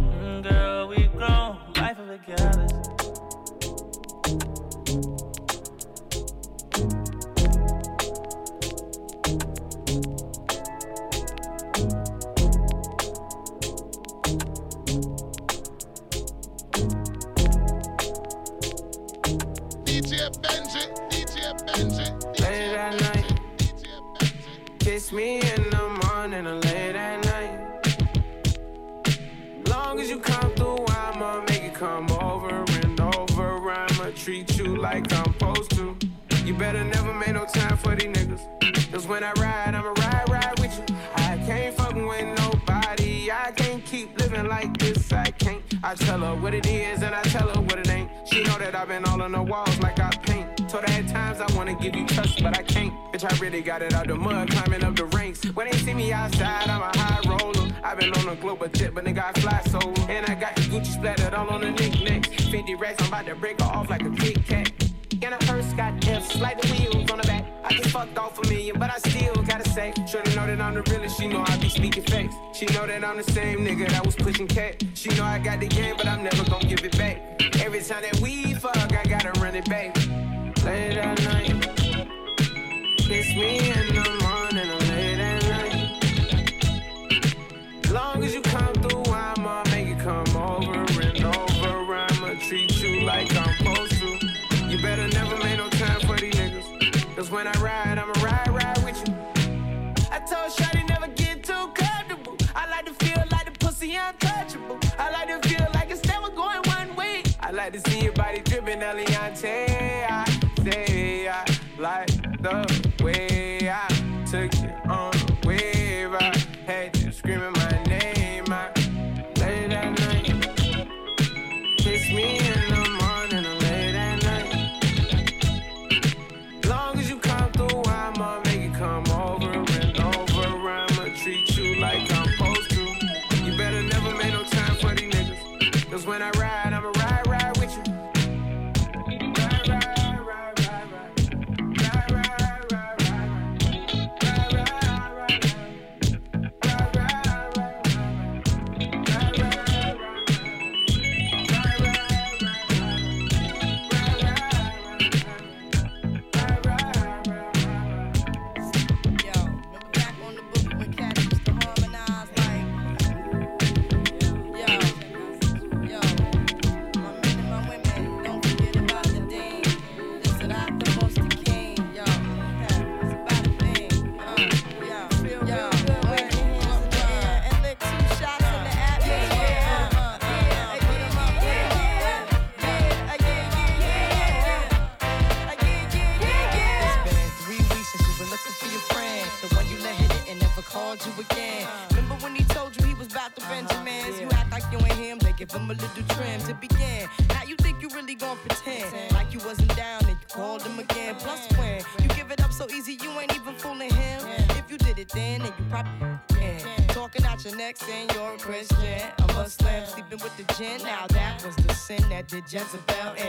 give you trust, but I can't. Bitch, I really got it out the mud, climbing up the ranks. When they see me outside, I'm a high roller. I've been on a global trip, but nigga, I fly solo. And I got the Gucci splattered all on the knickknacks. 50 racks, I'm about to break her off like a Kit Kat. And a hearse got F's, like the wheels on the back. I just fucked off a million, but I still gotta say. Should've know that I'm the realest, she know I be speaking facts. She know that I'm the same nigga that was pushing cat. She know I got the game, but I'm never gonna give it back. Every time that Jezebel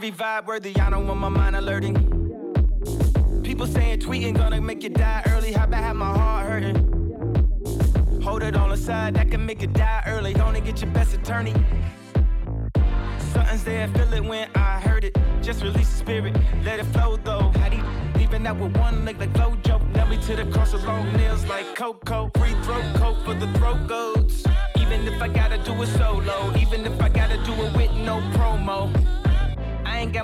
every vibe worthy. I don't want my mind alerting. People saying tweeting gonna make you die early. How about have my heart hurting? Hold it on the side, that can make you die early. Only get your best attorney. Something's there, feel it when I heard it. Just release the spirit, let it flow though. How deep? Leaving out with one leg like Flojo. Nail me to the cross alone, nails like Coco.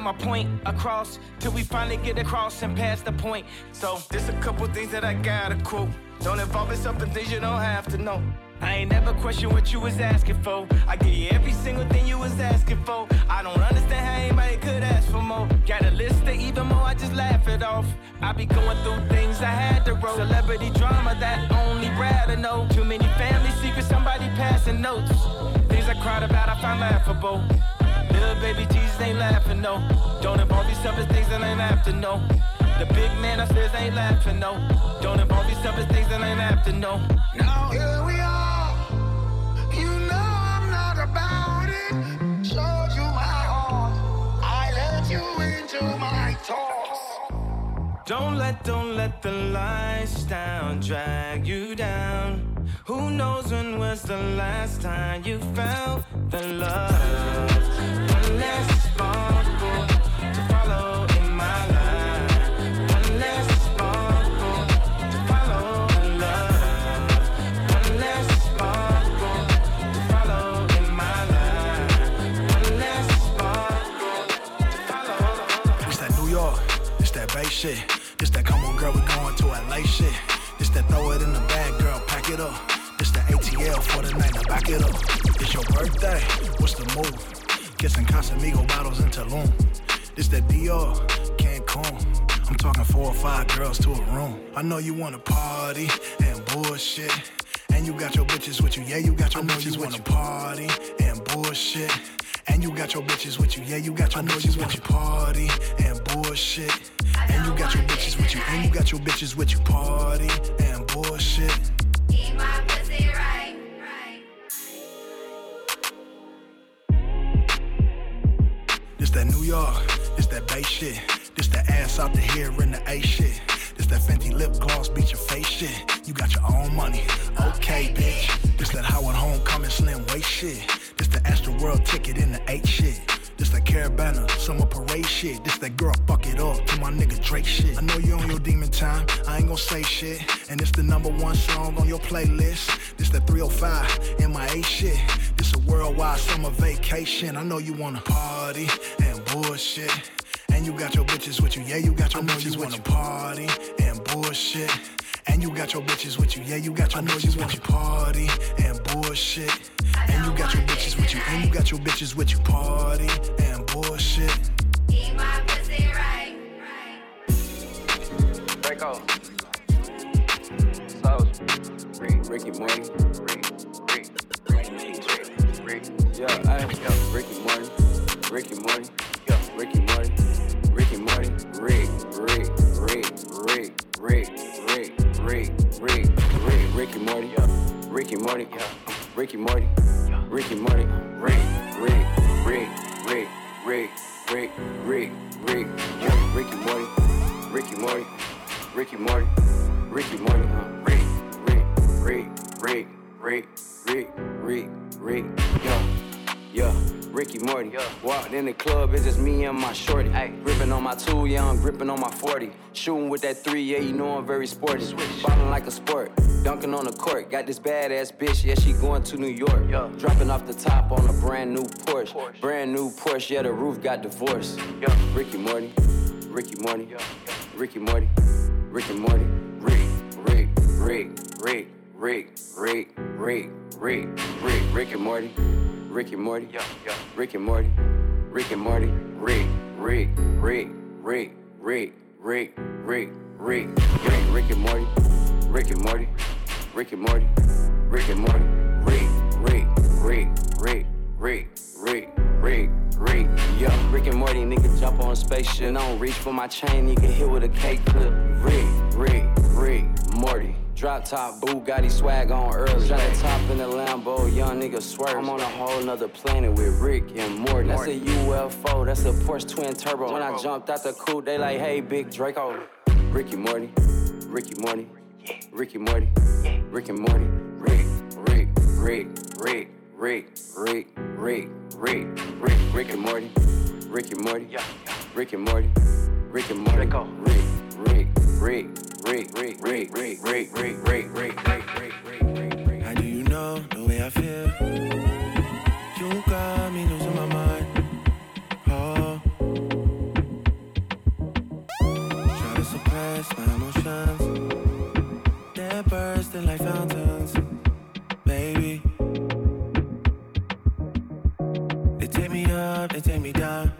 My point across till we finally get across and pass the point. So there's a couple things that I gotta quote. Don't involve yourself in things you don't have to know. I ain't never question what you was asking for. I give you every single thing you was asking for. I don't understand how anybody could ask for more. Got a list of even more, I just laugh it off. I be going through things I had to roll. Celebrity drama that only Brad know. Too many family secrets, somebody passing notes. Things I cried about, I find laughable. Little baby Jesus ain't laughing, no. Don't involve yourself in things that ain't to know. The big man upstairs ain't laughing, no. Don't involve yourself in things that ain't to know. Now here we are. You know I'm not about it. Showed you my heart. I let you into my thoughts. Don't let, don't let the lights down drag you down. Who knows when was the last time you felt the love? Shit. It's that come on girl, we going to LA shit. It's that throw it in the bag, girl, pack it up. It's the ATL for the night, now back it up. It's your birthday, what's the move? Get some Casamigo bottles in Tulum. This that Dior, Cancun. I'm talking four or five girls to a room. I know you wanna party and bullshit. And you got your bitches with you, yeah, you got your bitches with you. Party and bullshit. And you got your bitches with you, yeah, you got your bitches with you. Party and bullshit. And you got your bitches with you, and you got your bitches with you. Party and bullshit. This that New York, it's that Bay shit. This the ass out the hair in the A shit. This that Fenty lip gloss beat your face shit. You got your own money, okay, bitch. This that Howard Homecoming slim waist shit. This the Astro World ticket in the eight shit. This that Caribana, summer parade shit. This that girl fuck it up to my nigga Drake shit. I know you on your demon time, I ain't gon' say shit. And it's the number one song on your playlist. This that 305 in my A shit. This a worldwide summer vacation. I know you wanna party and bullshit. And you got your bitches with you, yeah, you got your bitches with you. Party and bullshit. And you got your bitches with you, yeah, you got your bitches with you. Party and bullshit. And you got your bitches with you, and you got your bitches with you. Party and bullshit. Draco. Sauce. Rick, Ricky Morty. Rick, Rick, Rick, Rick. Yeah, I yeah. Ricky Morty. Ricky Morty. Yeah, Ricky Morty. Rick, Rick, Rick, Rick, Rick, Rick, Rick, Rick, Rick, Ricky Morty. Ricky Morty. Ricky Morty. Ricky Morty. Rick, Rick, Rick, Rick, Rick, Rick, Rick, Rick. Ricky Morty. Ricky Morty. Ricky Morty. Ricky Morty. Uh, Rick, Rick, Rick, Rick, Rick, Rick, Rick, Rick. Yo. Yeah, Ricky Morty. Walked in the club, it's just me and my shorty. Gripping on my tool, yeah, I'm gripping on my 40. Shooting with that 3, yeah, you know I'm very sporty. Ballin' like a sport, dunking on the court. Got this badass bitch, yeah, she going to New York. Dropping off the top on a brand new Porsche. Brand new Porsche, yeah, the roof got divorced. Ricky Morty, Ricky Morty, Ricky Morty, Ricky Morty, Rick, Rick, Rick, Rick, Rick, Rick, Rick, Rick, Rick, Rick and Morty. Rick and Morty. Yeah, yeah. Rick and Morty. Rick and Morty. Rick, Rick, Rick, Rick, Rick, Rick, Rick, Rick, Rick, Rick and Morty. Rick and Morty. Rick and Morty. Rick and Morty. Rick, Rick, Rick, Rick, Rick, Rick, Rick, Rick. Yeah, Rick and Morty, nigga jump on spaceship. And don't reach for my chain, nigga hit with a cake clip. Rick, Rick, Rick, Morty. Drop top, Bugatti swag on early. Shot a top in the Lambo, young nigga swerve. I'm on a whole nother planet with Rick and Morty. That's a UFO, that's a Porsche twin turbo. When I jumped out the coupe, they like, hey, big Draco. Ricky Morty, Ricky Morty, Ricky Morty, Ricky Morty, Rick, Rick, Rick, Rick, Rick, Rick, Rick, Rick, Rick, Rick and Morty, Rick and Morty, Rick and Morty, Rick and Morty, Rick, Rick, Rick break, break, break, break, break, break, break, break, break, break, break. How do you know the way I feel? You got me losing my mind. Oh. Try to suppress my emotions. They're bursting like fountains, baby. They take me up, they take me down.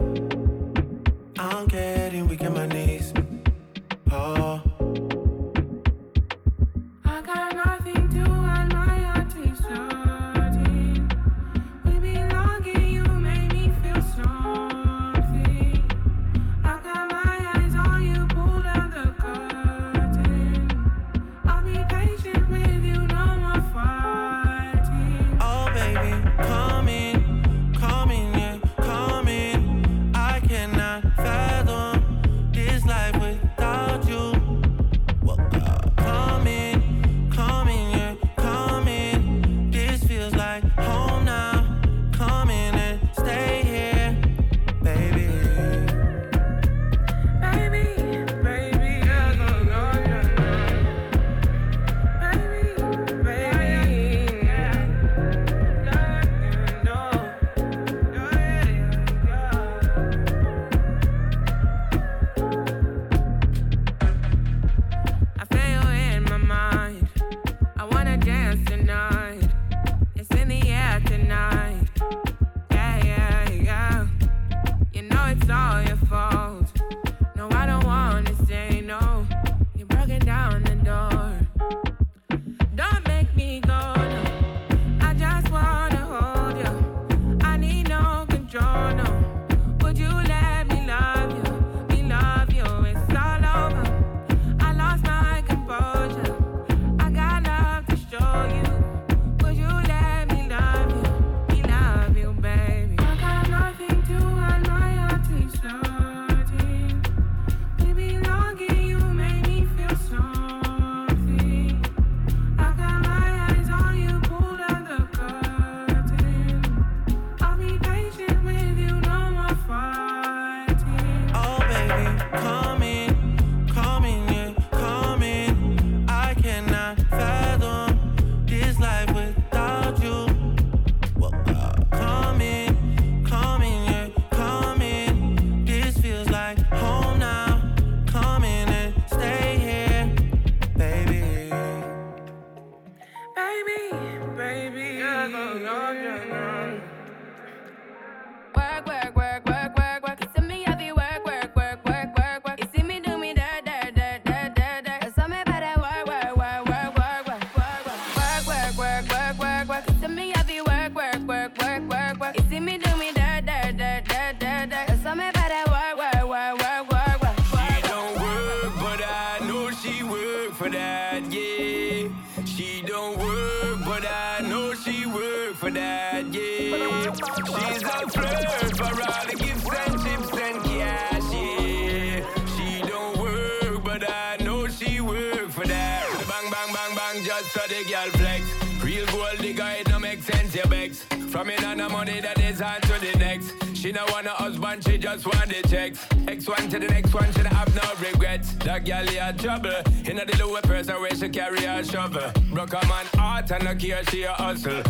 yeah, she a hustle.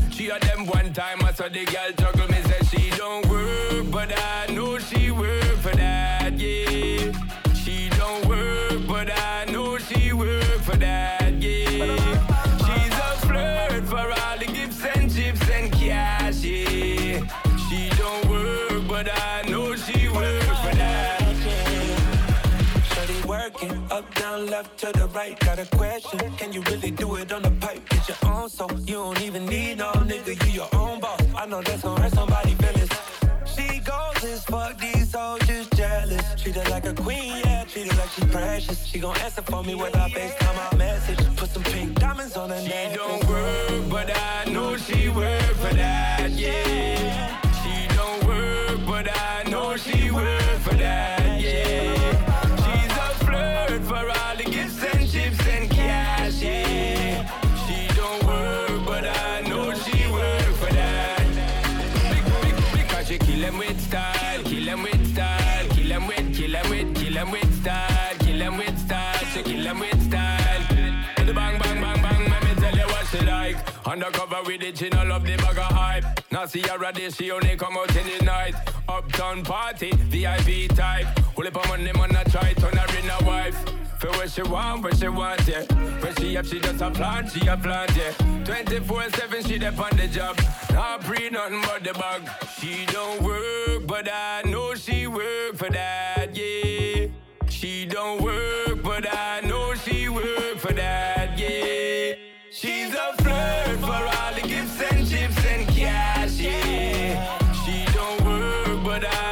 Up, down, left, to the right. Got a question. Can you really do it on the pipe? Get your own so You don't even need no nigga. You your own boss. I know that's gonna hurt somebody feelings. She goes as fuck these soldiers jealous. Treat her like a queen, yeah. Treat her like she's precious. She gon' answer for me when I Come out message. Put some pink diamonds on her neck. She don't work, but I know she work for that, yeah. She don't work, but I know she work for that. Bitch, she no love the bag of hype. Now see her ready, she only come out in the night. Uptown party, VIP type. Pull up on money, man, I try turn her in a wife. For what she want, what she want, yeah. When she up, she just a plan, she a plan, yeah. 24-7, she dep on the job. Not pre nothing but the bag. She don't work, but I know she work for that, yeah. She don't work, but I know she work for that, yeah. She's a flirt for all the gifts and chips and cash, yeah. She don't work, but I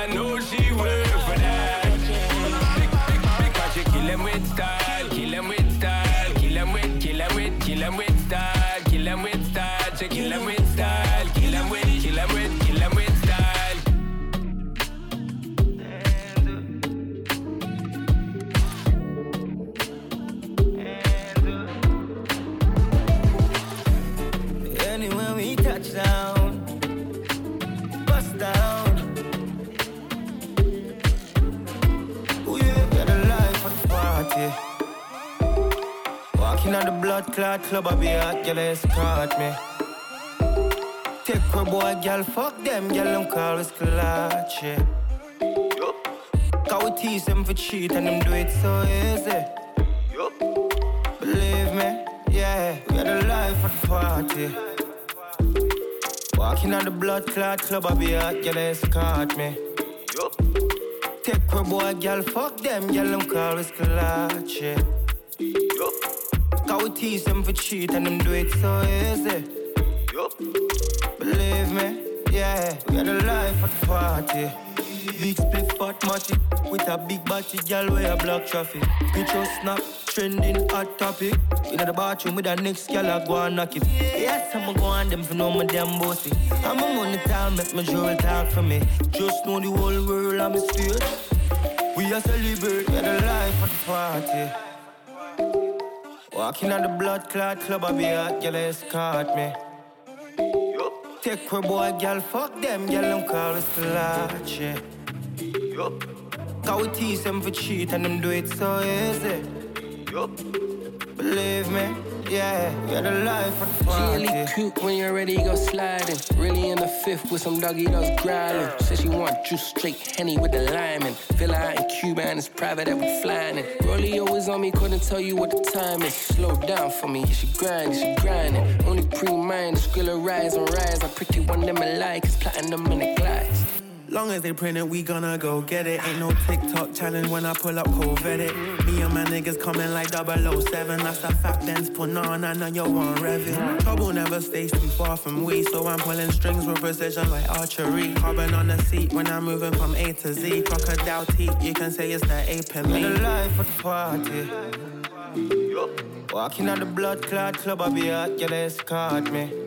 party. Walking on the blood clot club, I be hot, girl escort me. Take her boy, girl, fuck them, girl, them call us clutch, yeah. Cause we tease them for cheat and them do it so easy. Believe me, yeah, we got a life for the party. Walking on the blood clot club, I be hot, girl, escort me. Take boy, girl, fuck them, girl, them call us clutch. Cause we tease them for cheat and them do it so easy. Believe me, yeah, we got a life for the party. Big split fat matty with a big body girl where a block traffic. Picture snap, trending hot topic. In the bathroom with a next girl I go and knock it. Yes, I'ma go on them for no my damn bossy. I'm a money time, make my jewel talk for me. Just know the whole world I'm a stage. We are celebrate, got a life for the party. Walking on the blood clot club, I be hot, girl escort me. Take her boy, girl, fuck them, girl, them call us yeah. Cause we tease them for cheat and them do it so easy. Believe me, yeah, got a life for the She party. really cute when you're ready, go sliding. Really in the fifth with some doggy dogs growling. Said she want juice straight henny with the lime and Feel out in Cuba and it's private that we flying in. Rolly always on me, couldn't tell you what the time is. Slow down for me, she grinding, she grinding. Only pre-mind, skrilla rise and rise. I pretty one them I like, it's platinum in the glass. Long as they print it, we gonna go get it. Ain't no TikTok challenge when I pull up Corvette it. Me and my niggas coming like 007. That's a fact, then put on, I know you want revving. Trouble never stays too far from we, so I'm pulling strings with precision like archery. Carbon on the seat when I'm moving from A to Z. Crocodile teeth, you can say it's the ape in me. Got a life for the party. Walking on the blood clot club, I be hot, girl, escort me.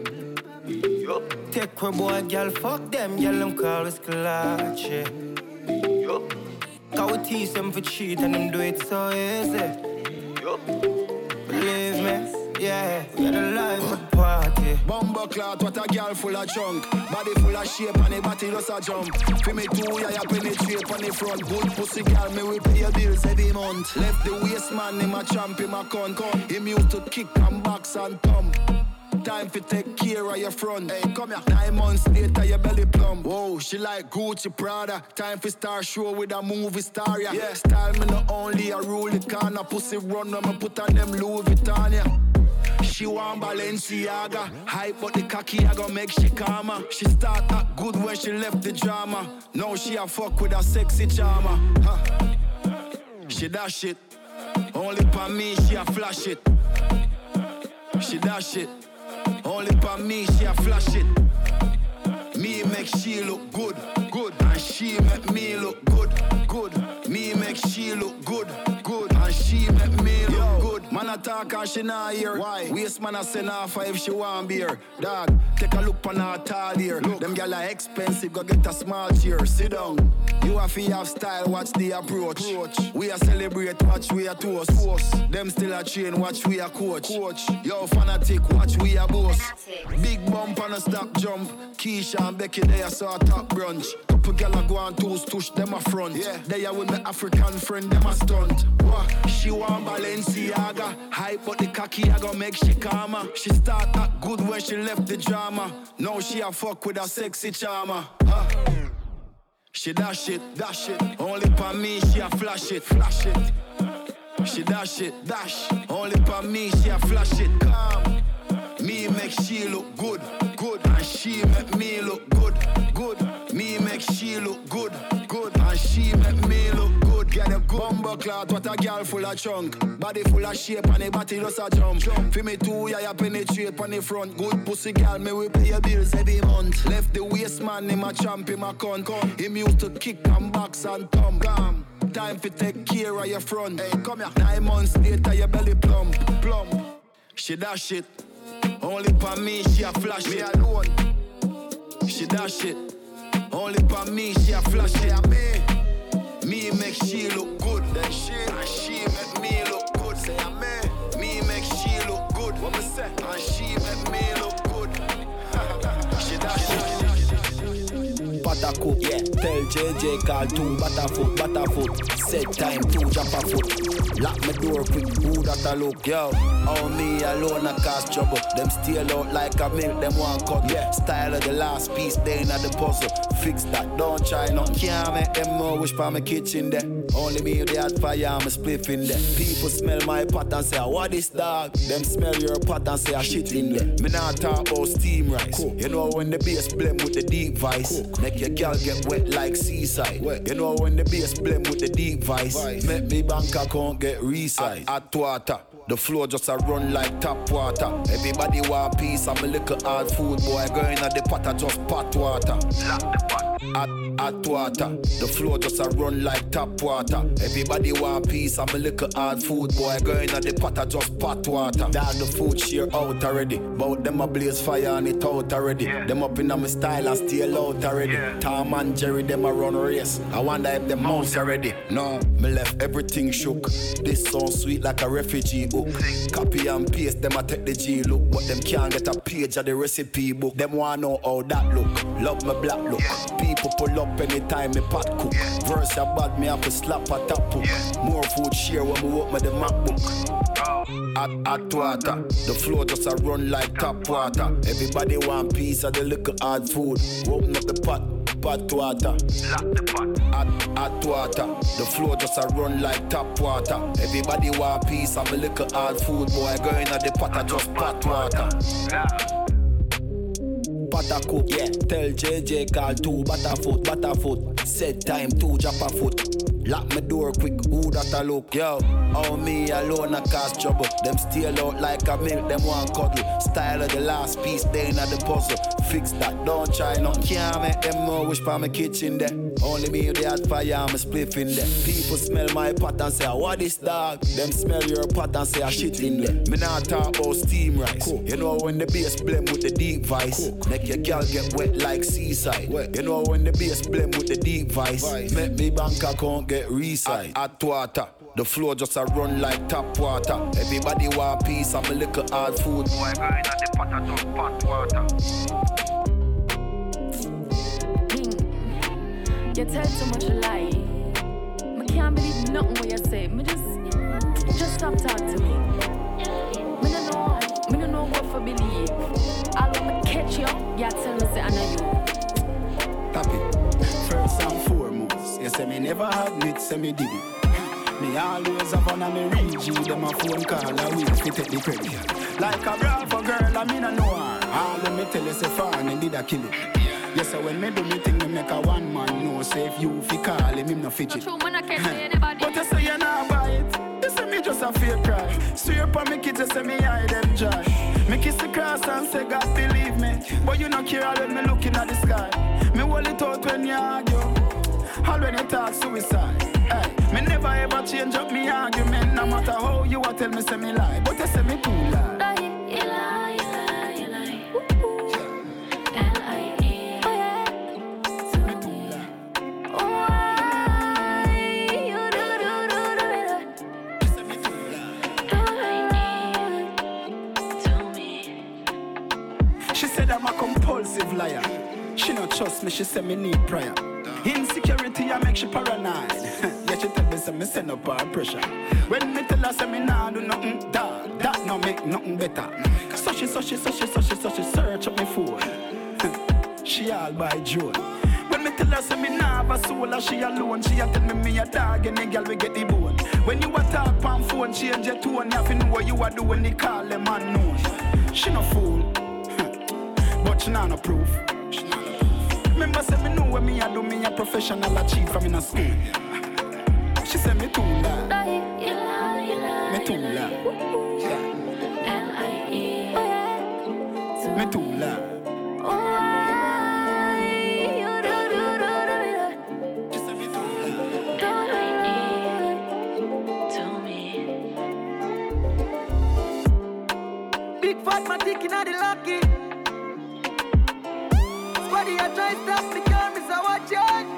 Take her boy, girl, fuck them, girl, them call us clutch, yeah. Cause we tease them for cheat and them do it so easy. Believe me, yeah, we got a life the party. Bumbo clout, what a girl full of chunk. Body full of shape and the body just a jump. For me too, yeah, you penetrate on the front. Good pussy girl, me will pay your bills every month. Left the waist man, him a champ, him a con. Him used to kick and box and thump. Time for take care of your front. Hey, come here. Nine months later, your belly plump. Whoa, she like Gucci Prada. Time for star show with a movie star, yeah. yeah. Style me not only a rule the corner. Pussy run when me put on them Louis Vuitton, yeah. She want Balenciaga. Hype but the cocky I gon' make she calmer. She start act good when she left the drama. Now she a fuck with a sexy charmer. Huh. She dash it. Only for me she a flash it. She dash it. Only me she a flash it. Me make she look good, good. And she make me look good, good. Me make she look good. And she make me look good. Man attack and she not here. Why? Waste man a send her for if she want beer. Dog, take a look on her tall here. Them gyal are expensive, go get a small chair. Sit down. You have to have style, watch the approach. We are celebrate, watch we are toast. toast. Them still a train, watch we are coach. coach. Yo, fanatic, watch we are boss. Big bump and a stop jump. Keisha and Becky, they are saw top brunch. Couple Couple gal a go on two stush, them a front. Yeah. They are with my African friend, them a stunt. What? She want Balenciaga. Hype but the cocky I gonna make she calmer. She start that good when she left the drama. Now she a fuck with a sexy charmer. Huh? She dash it, dash it. Only for me, she a flash it, flash it. She dash it, dash. Only for me, she a flash it. Calm. Me make she look good, good. And she make me look good, good. Me make she look good, good. And she make me look Get a good bumbo clout, what a girl full of chunk. Body full of shape and the body just a jump. jump. For me too, yeah, you penetrate on the front. Good pussy girl, me we pay your bills every month. Left the waist man in my champ in my con. Him used to kick and box and thumb. Gam. Time for take care of your front. Hey, come here. Nine months later, your belly plump, plump. She dash it. Only for me, she a flash me alone. She dash it. Only for me, she a flash it. Me, me make she look good. Then she, and she make me look good. Say i me, me make she look good. What me say? And she make me look Pata cook, yeah. Tell JJ call two Butterfoot, Butterfoot. Set time two jump a foot. Lock my door quick, who that a look, yo. All me alone a cause trouble. Them steal out like a milk, them one cut, yeah. Style of the last piece, they in the puzzle. Fix that, don't try no. Can't make them more wish for my kitchen there. Only me the hot fire, I'm a spliff in there. People smell my pot and say, what is dog? Them smell your pot and say, I shit in there. Me not talk about steam rice. You know when the bass blend with the deep vice. Make your girl get wet like seaside. Wet. You know when the bass blend with the deep vice. Make me bank account get resized. Hot water. The floor just a run like tap water. Everybody want peace, I'm a little hard food boy. Going at the pot, I just pot water. Lock the pot. Hot, hot water. The floor just a run like tap water. Everybody want peace, I'm a little hard food boy. Going at the pot, I just pot water. Dog the food share out already. Bout them a blaze fire and it out already. Them up in my style and stay out already. Tom and Jerry, them a run race. I wonder if them mouse already. No, me left everything shook. This song sweet like a refugee hook. Copy and paste, them a take the G look. But them can't get a page of the recipe book. Them wanna know how that look. Love my black look. People pull up anytime me pot cook. Verse a bad, me have to slap a top hook. More food share when walk me the MacBook. Hot, hot water. The floor just a run like tap water. Everybody want piece of the little hard food. Open up the pot. Pot water, hot, hot water. The floor just a run like tap water. Everybody want piece of the little hard food, boy. Going at the pot, I just pot water. Pot cook, yeah. Tell JJ call two Butterfoot, Butterfoot. Set time two drop a foot. Lock my door quick, who that a look, yo. How me alone a cause trouble. Them steal out like a milk, them want cuddle. Style of the last piece, they in the puzzle. Fix that, don't try no. Can't make them more wish for my kitchen there. Only me the hot fire, I'm a spliff in there. People smell my pot and say, what is dog? Them smell your pot and say, I shit in there. Me not talk about steam rice. You know when the bass blend with the deep vice. Make your girl get wet like seaside. You know when the bass blend with the deep vice. Make me bank account get resized. Hot water. The floor just a run like tap water. Everybody want peace, I'm a little hard food. Boy, going at the pot, I just pot water. Hmm. You tell too much lie. I can't believe nothing what you say. Me just, just stop talking to me. Me no know, me no know what for believe. I'll me catch you, you tell me say I know you. Say me never had it, say me did it. Me always have one of me reach you, them a phone call, I wait fi take the credit. Like a bravo girl, I mean I know her. All of me tell you say and did I kill it. Yes, so when me do me thing, me make a one man know. Say if you fi call him, him no fidget. True, man, I can't say. But you say you not buy it. You say me just a fake cry. Swear upon me kids, you say me hide them joy. Me kiss the cross and say God believe me. But you not care when me looking at the sky. Me hold it out when you argue. All when you talk suicide. Hey, me never ever change up me argument. No matter how you a tell me, say me lie. But you say me too lie. You lie, you lie, you lie. Ooh, ooh. L-I-E. To me. Why you do, do, do, do, do. You say me too lie. L-I-E. To me. She said I'm a compulsive liar. She not trust me, she said me need prayer. Insecure Insecurity, I make she paranoid. yeah, she tell me, say me send up her pressure. When me tell her, say me nah do nothing, dog, that no make nothing better. So she, so she, so she, so she, so she search up me phone. she all by Joe. When me tell her say me nah have a soul, she alone, she a tell me me a dog, and the girl we get the bone. When you a talk on phone, change your tone, you have to know what you a do when they call them unknown. She no fool, but she nah no proof. Remember say me know what me a do, me a professional achieve from in a school. She say me too loud, me too me too. Big fat dick inna the lucky. Squaddy a try stop me, girl, me say watch out.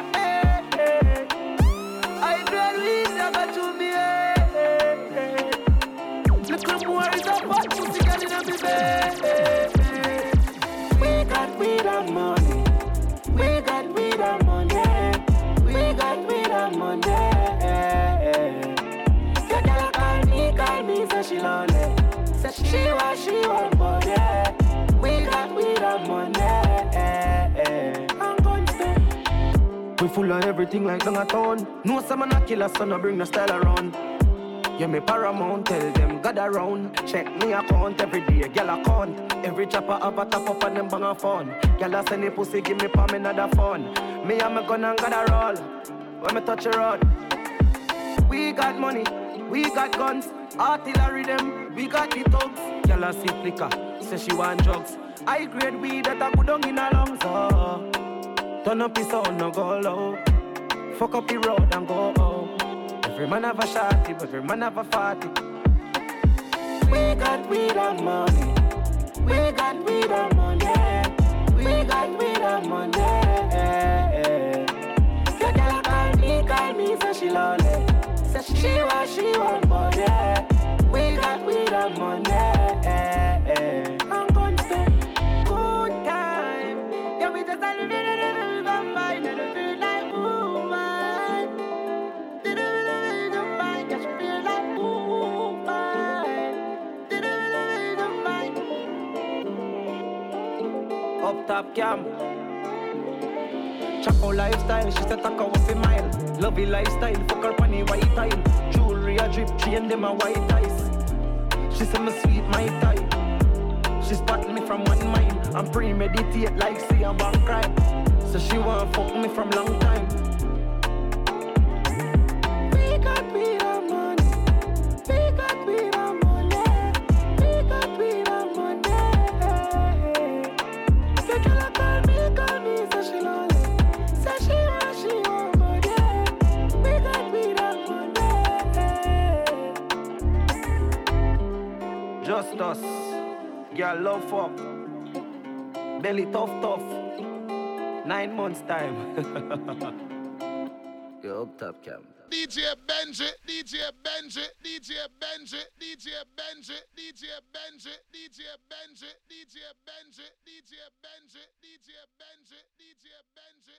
Everything like down a town. No some a killer, so no bring no style around. Yeah, me paramount, tell them God around. Check me account every day, gyal account. Every chopper have a top up and them bang a phone. Gyal a send the pussy, give me palm another phone. Me and my gun and God a roll. When me touch a road, we got money, we got guns, artillery them, we got the thugs. Gyal a sip liquor, say she want drugs. I grade weed that a good down in her lungs. Oh. Turn up his sound, no go low. Fuck up the road and go home. Every man have a shotty, but every man have a fatty. We got weed and money. We got weed and money. We got weed and money. Your girl call me, call me, say she lonely. Say she want, she want money. We got weed and money. Top cam. Chaco lifestyle, she said take a waffy mile. Lovey lifestyle, fuck her panny white tile. Jewelry a drip, chain them a white ice. She said me sweet my type. She spot me from one mind and premeditate like say I'm one crime. So she want fuck me from long time. Us. Girl love fuck. Belly tough tough. Nine months time. Yo, up top cam. DJ Benji, DJ Benji, DJ Benji, DJ Benji, DJ Benji, DJ Benji, DJ Benji, DJ Benji, DJ Benji, DJ Benji,